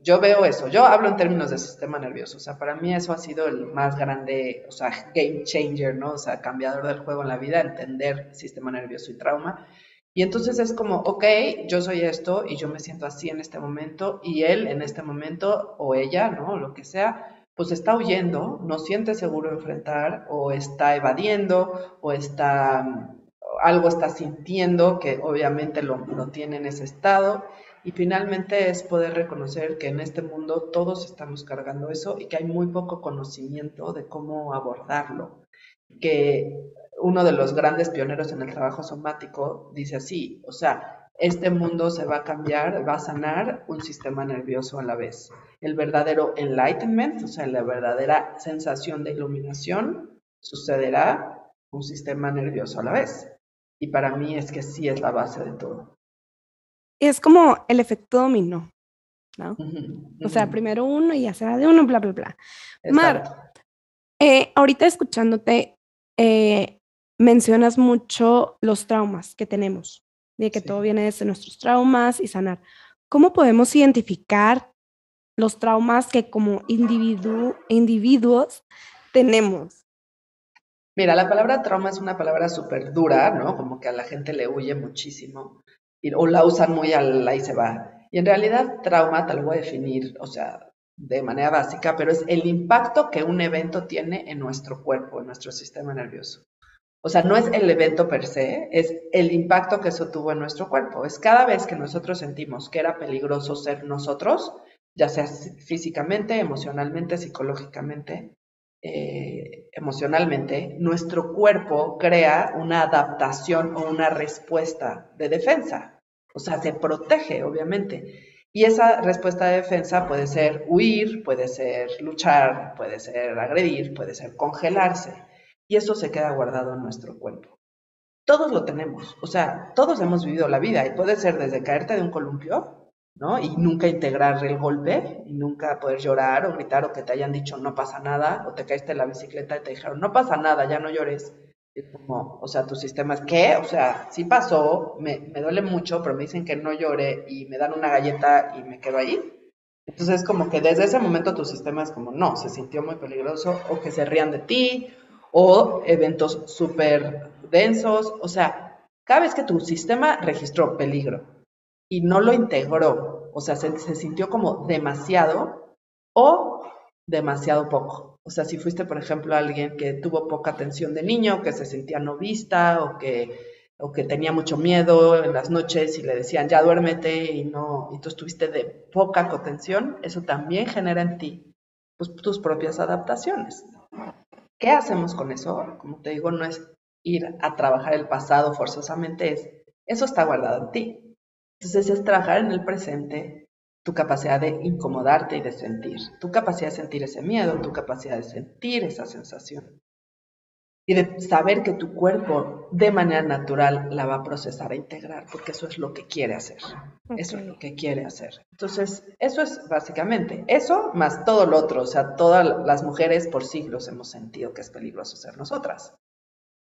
yo veo eso, yo hablo en términos de sistema nervioso, o sea, para mí eso ha sido el más grande, o sea, game changer, ¿no? O sea, cambiador del juego en la vida, entender sistema nervioso y trauma. Y entonces es como, ok, yo soy esto y yo me siento así en este momento y él en este momento o ella, ¿no? Lo que sea, pues está huyendo, no siente seguro enfrentar o está evadiendo o está algo está sintiendo que obviamente lo, lo, tiene en ese estado y finalmente es poder reconocer que en este mundo todos estamos cargando eso y que hay muy poco conocimiento de cómo abordarlo. Que uno de los grandes pioneros en el trabajo somático dice así, o sea, este mundo se va a cambiar, va a sanar un sistema nervioso a la vez. El verdadero enlightenment, o sea, la verdadera sensación de iluminación, sucederá un sistema nervioso a la vez. Y para mí es que sí es la base de todo. Es como el efecto dominó, ¿no? O sea, primero uno y ya será de uno, bla, bla, bla. Mar, eh, ahorita escuchándote, eh, mencionas mucho los traumas que tenemos de que todo viene desde nuestros traumas y sanar. ¿Cómo podemos identificar los traumas que como individuo, individuos tenemos? Mira, la palabra trauma es una palabra súper dura, ¿no? Como que a la gente le huye muchísimo o la usan muy al ahí se va. Y en realidad trauma, te lo voy a definir, o sea, de manera básica, pero es el impacto que un evento tiene en nuestro cuerpo, en nuestro sistema nervioso. O sea, no es el evento per se, es el impacto que eso tuvo en nuestro cuerpo. Es cada vez que nosotros sentimos que era peligroso ser nosotros, ya sea físicamente, emocionalmente, psicológicamente, eh, emocionalmente, nuestro cuerpo crea una adaptación o una respuesta de defensa. O sea, se protege, obviamente. Y esa respuesta de defensa puede ser huir, puede ser luchar, puede ser agredir, puede ser congelarse. Y eso se queda guardado en nuestro cuerpo. Todos lo tenemos, o sea, todos hemos vivido la vida y puede ser desde caerte de un columpio, ¿no? Y nunca integrar el golpe y nunca poder llorar o gritar o que te hayan dicho no pasa nada o te caíste en la bicicleta y te dijeron no pasa nada, ya no llores como, o sea, tu sistema es, ¿qué? O sea, sí pasó, me, me, duele mucho, pero me dicen que no llore y me dan una galleta y me quedo ahí. Entonces, como que desde ese momento tu sistema es como, no, se sintió muy peligroso, o que se rían de ti, o eventos súper densos. O sea, cada vez que tu sistema registró peligro y no lo integró, o sea, se, sintió como demasiado o demasiado poco. O sea, si fuiste, por ejemplo, alguien que tuvo poca atención de niño, que se sentía no vista o que, o que tenía mucho miedo en las noches y le decían ya duérmete y no, y tú estuviste de poca contención, eso también genera en ti pues, tus propias adaptaciones. ¿Qué hacemos con eso? Como te digo, no es ir a trabajar el pasado forzosamente, es eso está guardado en ti. Entonces es trabajar en el presente, tu capacidad de incomodarte y de sentir, tu capacidad de sentir ese miedo, tu capacidad de sentir esa sensación y de saber que tu cuerpo de manera natural la va a procesar e integrar, porque eso es lo que quiere hacer, eso es lo que quiere hacer. Entonces, eso es básicamente eso más todo lo otro, o sea, todas las mujeres por siglos hemos sentido que es peligroso ser nosotras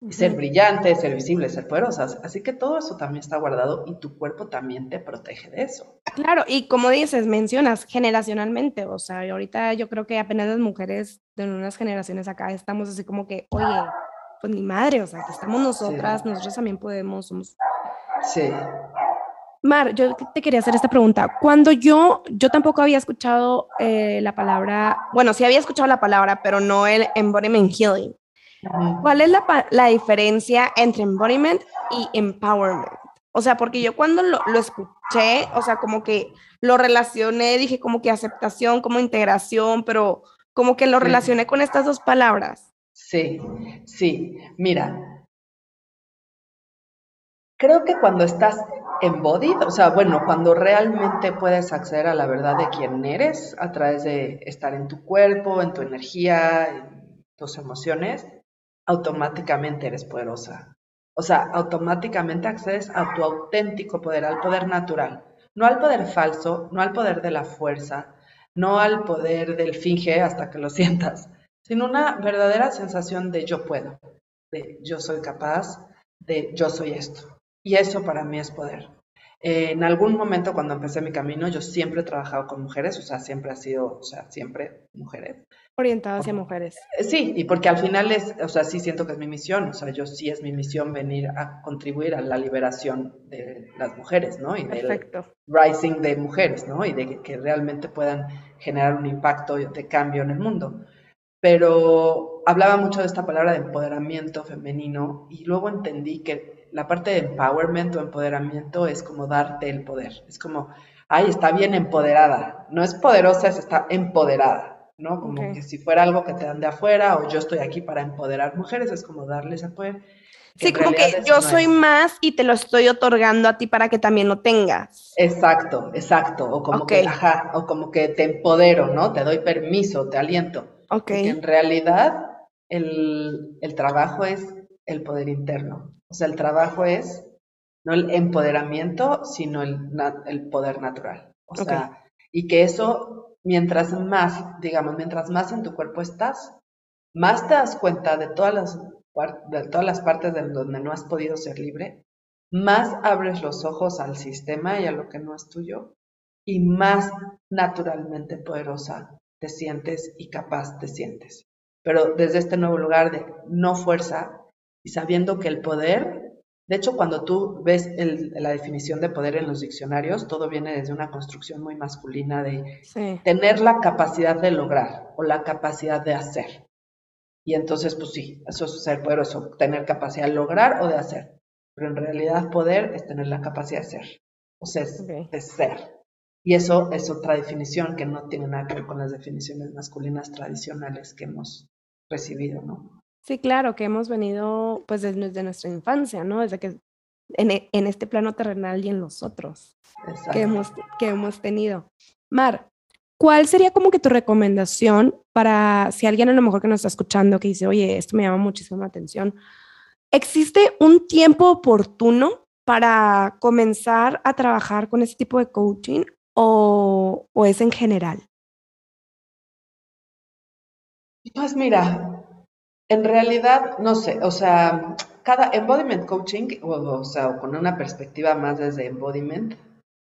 ser brillantes, ser visibles, ser poderosas. Así que todo eso también está guardado y tu cuerpo también te protege de eso. Claro, y como dices, mencionas generacionalmente, o sea, ahorita yo creo que apenas las mujeres de unas generaciones acá estamos así como que, oye, pues ni madre, o sea, que estamos nosotras, nosotros también podemos, somos... Sí. Mar, yo te quería hacer esta pregunta. Cuando yo, yo tampoco había escuchado eh, la palabra, bueno, sí había escuchado la palabra, pero no el embodiment healing. ¿Cuál es la, diferencia entre embodiment y empowerment? O sea, porque yo cuando lo, escuché, o sea, como que lo relacioné, dije como que aceptación, como integración, pero como que lo relacioné con estas dos palabras. Sí, sí. Mira, creo que cuando estás embodied, o sea, bueno, cuando realmente puedes acceder a la verdad de quién eres a través de estar en tu cuerpo, en tu energía, en tus emociones, automáticamente eres poderosa. O sea, automáticamente accedes a tu auténtico poder, al poder natural, no al poder falso, no al poder de la fuerza, no al poder del finge hasta que lo (laughs) sientas, sino una verdadera sensación de yo puedo, de yo soy capaz, de yo soy esto. Y eso para mí es poder. Eh, en algún momento cuando empecé mi camino, yo siempre he trabajado con mujeres, o sea, siempre ha sido, o sea, siempre mujeres. Orientada hacia mujeres. Eh, sí, y porque al final es, o sea, sí siento que es mi misión, o sea, yo sí es mi misión venir a contribuir a la liberación de las mujeres, ¿no? Y del rising de mujeres, ¿no? Y de que realmente puedan generar un impacto de cambio en el mundo. Pero hablaba mucho de esta palabra de empoderamiento femenino y luego entendí que la parte de empowerment o empoderamiento es como darte el poder. Es como, ay, está bien empoderada. No es poderosa, es está empoderada, ¿no? Como que si fuera algo que te dan de afuera o yo estoy aquí para empoderar mujeres, es como darles el poder. Sí, como que yo soy más y te lo estoy otorgando a ti para que también lo tengas. Exacto, exacto. O como que, ajá, o como que te empodero, ¿no? Te doy permiso, te aliento. En realidad el, el trabajo es el poder interno. O sea, el trabajo es no el empoderamiento, sino el, el poder natural. O sea, y que eso, mientras más, digamos, mientras más en tu cuerpo estás, más te das cuenta de todas las, de todas las partes de donde no has podido ser libre, más abres los ojos al sistema y a lo que no es tuyo, y más naturalmente poderosa te sientes y capaz te sientes. pero desde este nuevo lugar de no fuerza y sabiendo que el poder, de hecho cuando tú ves la definición de poder en los diccionarios, todo viene desde una construcción muy masculina de tener la capacidad de lograr o la capacidad de hacer. Y entonces, pues sí, eso es ser poderoso, tener capacidad de lograr o de hacer. Pero en realidad poder es tener la capacidad de ser, o sea, de ser. Y eso es otra definición que no tiene nada que ver con las definiciones masculinas tradicionales que hemos recibido, ¿no? Sí, claro, que hemos venido pues desde nuestra infancia, ¿no? Desde que en, e, en este plano terrenal y en los otros que hemos, que hemos tenido. Mar, ¿cuál sería como que tu recomendación para si alguien a lo mejor que nos está escuchando que dice, oye, esto me llama muchísimo la atención? ¿Existe un tiempo oportuno para comenzar a trabajar con este tipo de coaching o, o es en general? Pues mira, en realidad, no sé, o sea, cada embodiment coaching, o, o sea, con una perspectiva más desde embodiment,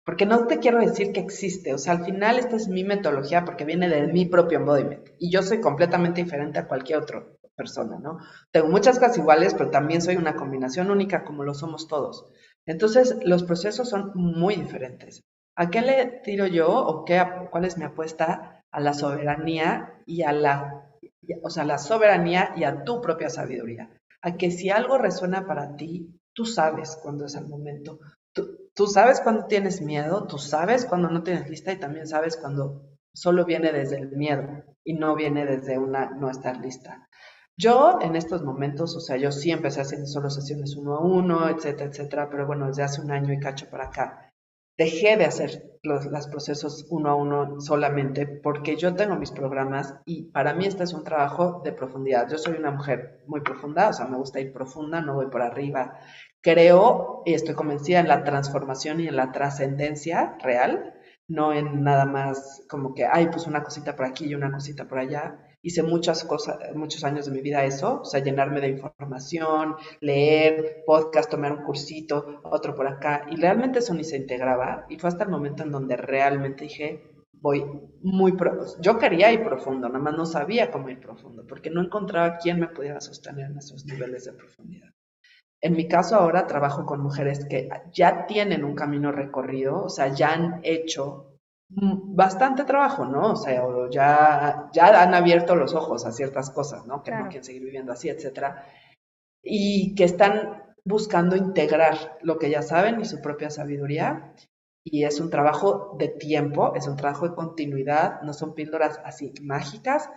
porque no te quiero decir que existe, o sea, al final esta es mi metodología porque viene de mi propio embodiment y yo soy completamente diferente a cualquier otra persona, ¿no? Tengo muchas cosas iguales, pero también soy una combinación única como lo somos todos. Entonces, los procesos son muy diferentes. ¿A qué le tiro yo o qué, cuál es mi apuesta? A la soberanía y a la, o sea, la soberanía y a tu propia sabiduría. A que si algo resuena para ti, tú sabes cuándo es el momento. Tú, sabes cuando tienes miedo, tú sabes cuando no tienes lista y también sabes cuando solo viene desde el miedo y no viene desde una no estar lista. Yo en estos momentos, o sea, yo sí empecé haciendo solo sesiones uno a uno, etcétera, etcétera, pero bueno, desde hace un año y cacho para acá, dejé de hacer los, los, procesos uno a uno solamente porque yo tengo mis programas y para mí este es un trabajo de profundidad. Yo soy una mujer muy profunda, o sea, me gusta ir profunda, no voy por arriba. Creo y estoy convencida en la transformación y en la trascendencia real, no en nada más como que, ay, pues una cosita por aquí y una cosita por allá hice muchas cosas, muchos años de mi vida eso, o sea, llenarme de información, leer, podcast, tomar un cursito, otro por acá, y realmente eso ni se integraba, y fue hasta el momento en donde realmente dije, voy muy profundo, yo quería ir profundo, nada más no sabía cómo ir profundo, porque no encontraba quién me pudiera sostener en esos niveles de profundidad. En mi caso ahora trabajo con mujeres que ya tienen un camino recorrido, o sea, ya han hecho bastante trabajo, ¿no? O sea, ya, ya han abierto los ojos a ciertas cosas, ¿no? Que no quieren seguir viviendo así, etcétera. Y que están buscando integrar lo que ya saben y su propia sabiduría. Y es un trabajo de tiempo, es un trabajo de continuidad, no son píldoras así mágicas,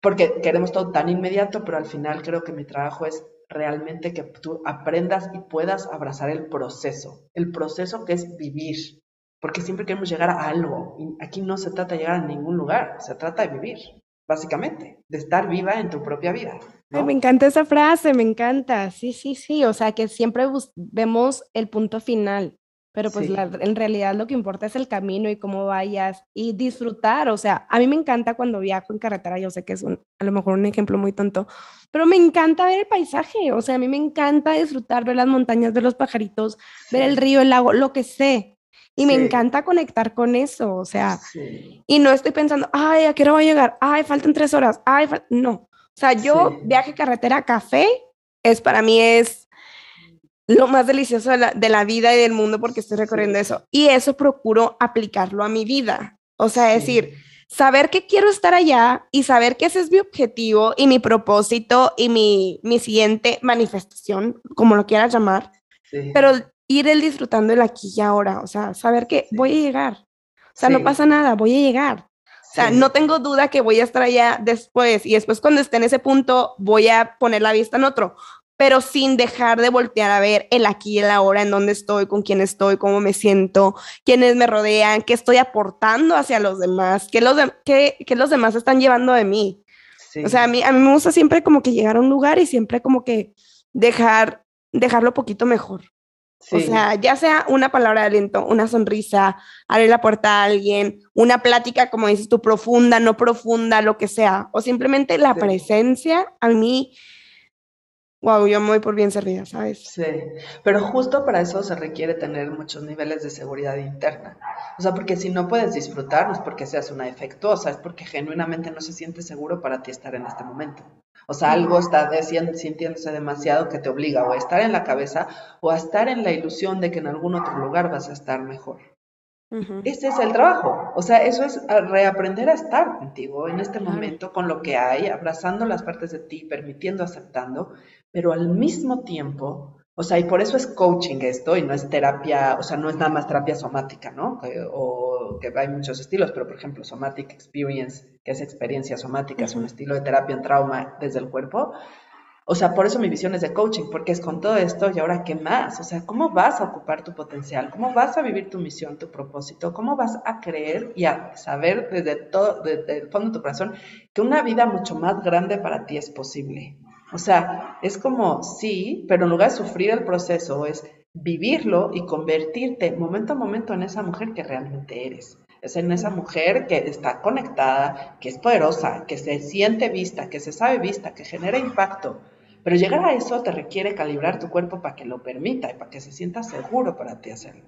porque queremos todo tan inmediato, pero al final creo que mi trabajo es realmente que tú aprendas y puedas abrazar el proceso, el proceso que es vivir, porque siempre queremos llegar a algo. Y aquí no se trata de llegar a ningún lugar, se trata de vivir, básicamente, de estar viva en tu propia vida. me encanta esa frase, me encanta. Sí, sí, sí. O sea, que siempre vemos el punto final, pero pues en realidad lo que importa es el camino y cómo vayas y disfrutar. O sea, a mí me encanta cuando viajo en carretera, yo sé que es un, a lo mejor un ejemplo muy tonto, pero me encanta ver el paisaje. O sea, a mí me encanta disfrutar, ver las montañas, ver los pajaritos, ver el río, el lago, lo que sé. Y me encanta conectar con eso, o sea, y no estoy pensando, ay, ¿a qué hora voy a llegar? Ay, faltan tres horas, ay, no. O sea, yo viaje carretera café, es para mí es lo más delicioso de la, de la vida y del mundo porque estoy recorriendo eso. Y eso procuro aplicarlo a mi vida. O sea, decir, saber que quiero estar allá y saber que ese es mi objetivo y mi propósito y mi, mi siguiente manifestación, como lo quieras llamar. Pero ir él disfrutando el aquí y ahora, o sea, saber que voy a llegar, o sea, no pasa nada, voy a llegar. O sea, no tengo duda que voy a estar allá después y después cuando esté en ese punto voy a poner la vista en otro, pero sin dejar de voltear a ver el aquí y el ahora, en dónde estoy, con quién estoy, cómo me siento, quiénes me rodean, qué estoy aportando hacia los demás, qué los, qué, qué los demás están llevando de mí. O sea, a mí, a mí me gusta siempre como que llegar a un lugar y siempre como que dejar, dejarlo poquito mejor. O sea, ya sea una palabra de aliento, una sonrisa, abrir la puerta a alguien, una plática, como dices tú, profunda, no profunda, lo que sea, o simplemente la presencia, a mí wow, yo me voy por bien servida, ¿sabes? Sí, pero justo para eso se requiere tener muchos niveles de seguridad interna. O sea, porque si no puedes disfrutar, no es porque seas una defectuosa, es porque genuinamente no se siente seguro para ti estar en este momento. O sea, algo está sintiéndose demasiado que te obliga o a estar en la cabeza o a estar en la ilusión de que en algún otro lugar vas a estar mejor. Ese es el trabajo. O sea, eso es reaprender a estar contigo en este momento, con lo que hay, abrazando las partes de ti, permitiendo, aceptando, pero al mismo tiempo, o sea, y por eso es coaching esto y no es terapia, o sea, no es nada más terapia somática, ¿no? o que hay muchos estilos, pero por ejemplo, somatic experience, que es experiencia somática, es un estilo de terapia en trauma desde el cuerpo. O sea, por eso mi visión es de coaching, porque es con todo esto y ahora qué más. O sea, ¿cómo vas a ocupar tu potencial? ¿Cómo vas a vivir tu misión, tu propósito? ¿Cómo vas a creer y a saber desde todo, desde el fondo de tu corazón, que una vida mucho más grande para ti es posible? O sea, es como sí, pero en lugar de sufrir el proceso, es vivirlo y convertirte momento a momento en esa mujer que realmente eres. Es en esa mujer que está conectada, que es poderosa, que se siente vista, que se sabe vista, que genera impacto, pero llegar a eso te requiere calibrar tu cuerpo para que lo permita y para que se sienta seguro para ti hacerlo.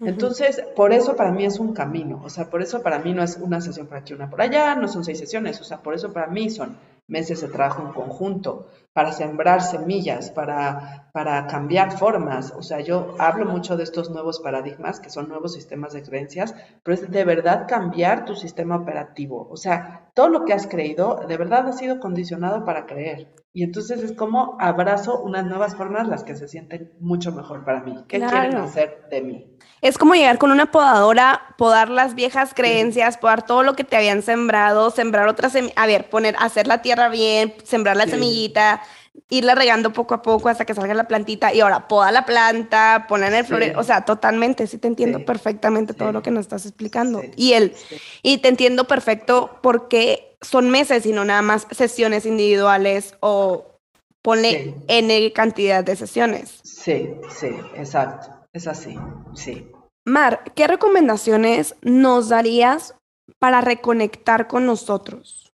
Entonces, por eso para mí es un camino, o sea, por eso para mí no es una sesión por aquí, una por allá, no son seis sesiones, o sea, por eso para mí son meses de trabajo en conjunto, para sembrar semillas, para, para cambiar formas. O sea, yo hablo mucho de estos nuevos paradigmas, que son nuevos sistemas de creencias, pero es de verdad cambiar tu sistema operativo. O sea, todo lo que has creído, de verdad ha sido condicionado para creer. Y entonces es como abrazo unas nuevas formas las que se sienten mucho mejor para mí. ¿Qué quieren hacer de mí? Es como llegar con una podadora, podar las viejas creencias, podar todo lo que te habían sembrado, sembrar otras a ver, poner, hacer la tierra bien, sembrar la semillita, irla regando poco a poco hasta que salga la plantita y ahora poda la planta, poner el flores, o sea, totalmente, sí te entiendo perfectamente todo lo que nos estás explicando. Y él, y te entiendo perfecto porque son meses y no nada más sesiones individuales o pone N cantidad de sesiones. Sí, sí, exacto, es así, sí. Mar, ¿qué recomendaciones nos darías para reconectar con nosotros?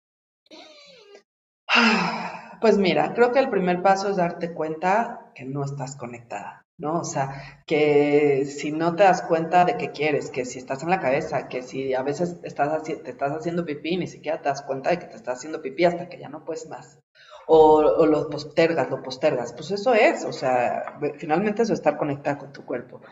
Pues mira, creo que el primer paso es darte cuenta que no estás conectada, ¿no? O sea, que si no te das cuenta de qué quieres, que si estás en la cabeza, que si a veces estás te estás haciendo pipí, ni siquiera te das cuenta de que te estás haciendo pipí hasta que ya no puedes más. O, o lo postergas, lo postergas. Pues eso es, o sea, finalmente eso es estar conectada con tu cuerpo.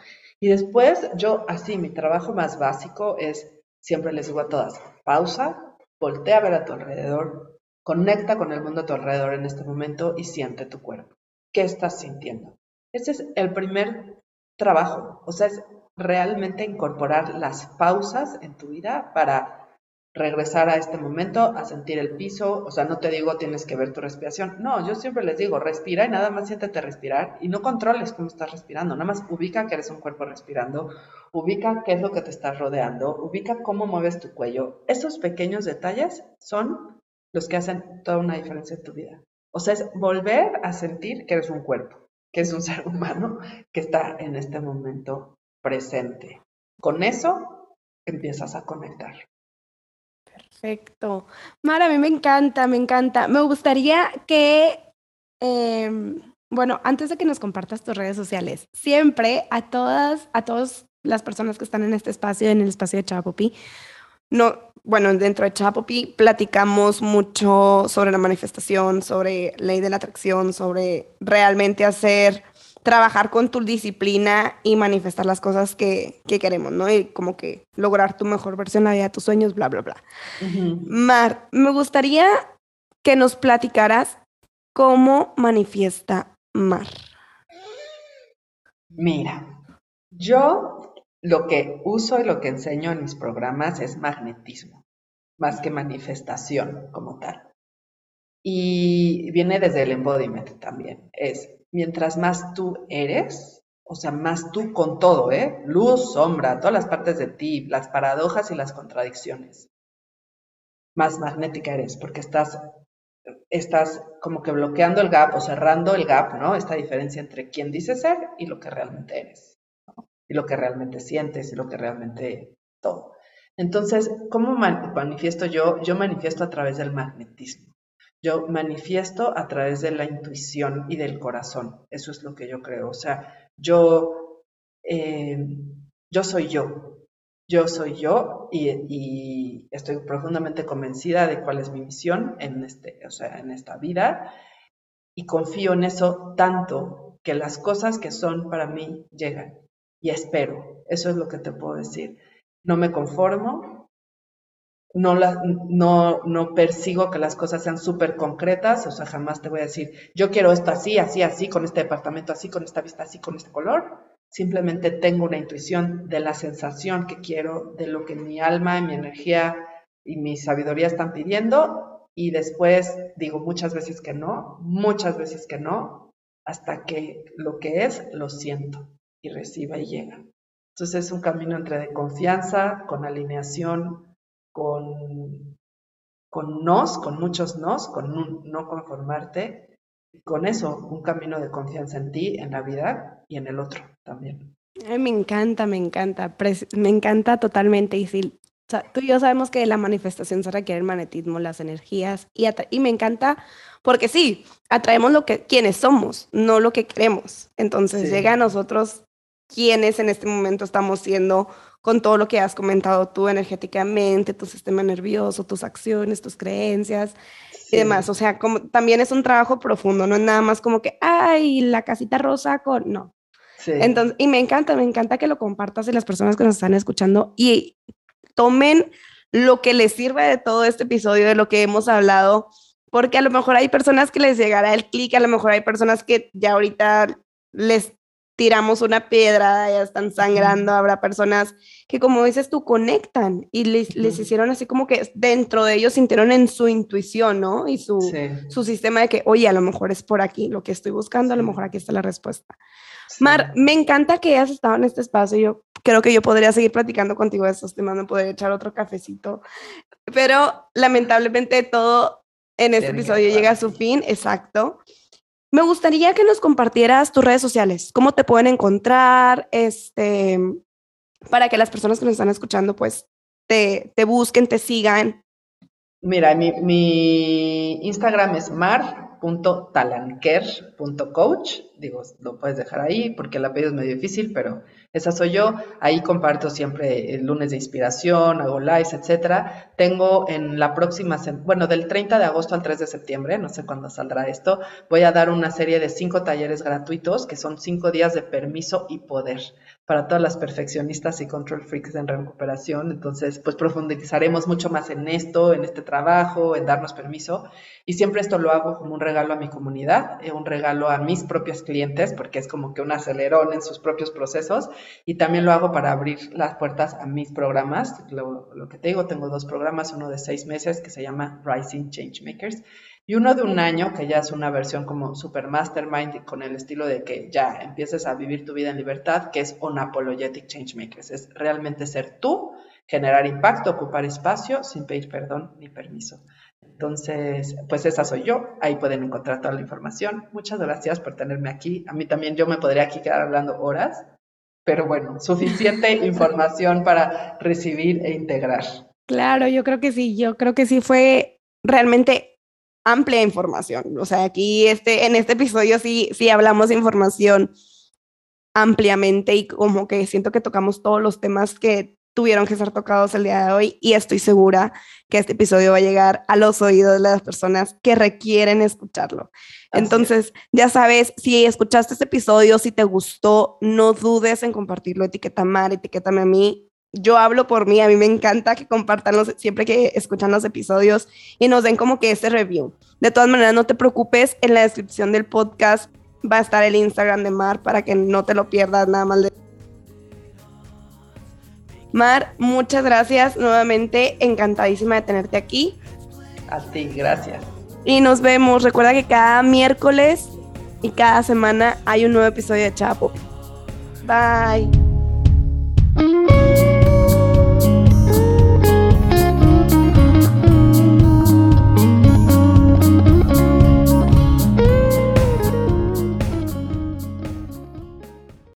Y después yo, así, mi trabajo más básico es, siempre les digo a todas, pausa, voltea a ver a tu alrededor, Conecta con el mundo a tu alrededor en este momento y siente tu cuerpo. ¿Qué estás sintiendo? Ese es el primer trabajo. O sea, es realmente incorporar las pausas en tu vida para regresar a este momento, a sentir el piso. O sea, no te digo tienes que ver tu respiración. No, yo siempre les digo, respira y nada más siéntate respirar y no controles cómo estás respirando. Nada más ubica que eres un cuerpo respirando, ubica qué es lo que te está rodeando, ubica cómo mueves tu cuello. Esos pequeños detalles son los que hacen toda una diferencia en tu vida. O sea, es volver a sentir que eres un cuerpo, que es un (laughs) ser humano que está en este momento presente. Con eso empiezas a conectar. Perfecto. Mara, a mí me encanta, me encanta. Me gustaría que, em, bueno, antes de que nos compartas tus redes sociales, siempre a todas, a todas las personas que están en este espacio, en el espacio de Chapopi, no, bueno, dentro de Chapopi platicamos mucho sobre la manifestación, sobre ley de la atracción, sobre realmente hacer, trabajar con tu disciplina y manifestar las cosas que, queremos, ¿no? Y como que lograr tu mejor versión, la vida de tus sueños, bla, bla, bla. Mar, me gustaría que nos platicaras cómo manifiesta Mar. Mira, yo lo que uso y lo que enseño en mis programas es magnetismo, más que manifestación como tal. Y viene desde el embodiment también. Es mientras más tú eres, o sea, más tú con todo, ¿eh? Luz, sombra, todas las partes de ti, las paradojas y las contradicciones. Más magnética eres, porque estás, estás como que bloqueando el gap o cerrando el gap, ¿no? Esta diferencia entre quién dices ser y lo que realmente eres y lo que realmente sientes y lo que realmente todo. Entonces, ¿cómo manifiesto yo? Yo manifiesto a través del magnetismo. yo manifiesto a través de la intuición y del corazón. Eso es lo que yo creo. O sea, yo, eh, yo soy yo. Yo soy yo y, estoy profundamente convencida de cuál es mi misión en, este, o sea, en esta vida y confío en eso tanto que las cosas que son para mí llegan y espero. Eso es lo que te puedo decir. No me conformo, no, no, no persigo que las cosas sean súper concretas, o sea, jamás te voy a decir, yo quiero esto así, así, así, con este departamento así, con esta vista así, con este color. Simplemente tengo una intuición de la sensación que quiero, de lo que mi alma, mi energía y mi sabiduría están pidiendo, y después digo muchas veces que no, muchas veces que no, hasta que lo que es lo siento y reciba y llega. Entonces es un camino entre de confianza, con alineación, con, con nos, con muchos nos, con no conformarte, y con eso un camino de confianza en ti, en la vida y en el otro también. me encanta, me encanta, me encanta totalmente. Y si, tú y yo sabemos que la manifestación se requiere el magnetismo, las energías, y, y me encanta porque sí, atraemos lo que quienes somos, no lo que queremos. Entonces llega a nosotros quienes en este momento estamos siendo con todo lo que has comentado tú energéticamente, tu sistema nervioso, tus acciones, tus creencias y demás. O sea, como, también es un trabajo profundo, no es nada más como que, ay, la casita rosa con, no. Entonces, y me encanta, me encanta que lo compartas y las personas que nos están escuchando y tomen lo que les sirve de todo este episodio, de lo que hemos hablado, porque a lo mejor hay personas que les llegará el clic, a lo mejor hay personas que ya ahorita les tiramos una piedra, ya están sangrando, habrá personas que como dices tú conectan y les, les, hicieron así como que dentro de ellos sintieron en su intuición, ¿no? Y su, su sistema de que, oye, a lo mejor es por aquí lo que estoy buscando, a lo mejor aquí está la respuesta. Mar, me encanta que hayas estado en este espacio. Yo creo que yo podría seguir platicando contigo de estos temas, me podría echar otro cafecito, pero lamentablemente todo en este episodio llega a su fin, exacto. Me gustaría que nos compartieras tus redes sociales, cómo te pueden encontrar, este, para que las personas que nos están escuchando, pues, te, te busquen, te sigan. Mira, mi, mi Instagram es mar.talanquer.coach. Digo, lo puedes dejar ahí porque el apellido es medio difícil, pero esa soy yo. Ahí comparto siempre el lunes de inspiración, hago lives, etcétera. Tengo en la próxima, bueno, del 30 de agosto al 3 de septiembre, no sé cuándo saldrá esto, voy a dar una serie de cinco talleres gratuitos que son cinco días de permiso y poder para todas las perfeccionistas y control freaks en recuperación. Entonces, pues profundizaremos mucho más en esto, en este trabajo, en darnos permiso. Y siempre esto lo hago como un regalo a mi comunidad, eh, un regalo a mis propios clientes, porque es como que un acelerón en sus propios procesos. Y también lo hago para abrir las puertas a mis programas. Lo, lo que te digo, tengo dos programas, uno de seis meses que se llama Rising Changemakers y uno de un año, que ya es una versión como super mastermind con el estilo de que ya empieces a vivir tu vida en libertad, que es Unapologetic Changemakers. Es realmente ser tú, generar impacto, ocupar espacio sin pedir perdón ni permiso. Entonces, pues esa soy yo. Ahí pueden encontrar toda la información. Muchas gracias por tenerme aquí. A mí también yo me podría aquí quedar hablando horas, pero bueno, (laughs) suficiente información para recibir e integrar. Claro, yo creo que sí. Yo creo que sí fue realmente amplia información. O sea, aquí este, en este episodio sí, sí hablamos de información ampliamente y como que siento que tocamos todos los temas que tuvieron que ser tocados el día de hoy y estoy segura que este episodio va a llegar a los oídos de las personas que requieren escucharlo. Entonces, ya sabes, si escuchaste este episodio, si te gustó, no dudes en compartirlo, etiqueta Mar, etiquétame a mí yo hablo por mí, a mí me encanta que compartan siempre que escuchan los episodios y nos den como que ese review. De todas maneras, no te preocupes, en la descripción del podcast va a estar el Instagram de Mar para que no te lo pierdas nada más. De... Mar, muchas gracias nuevamente, encantadísima de tenerte aquí. A ti, gracias. Y nos vemos. Recuerda que cada miércoles y cada semana hay un nuevo episodio de Chapo. Bye.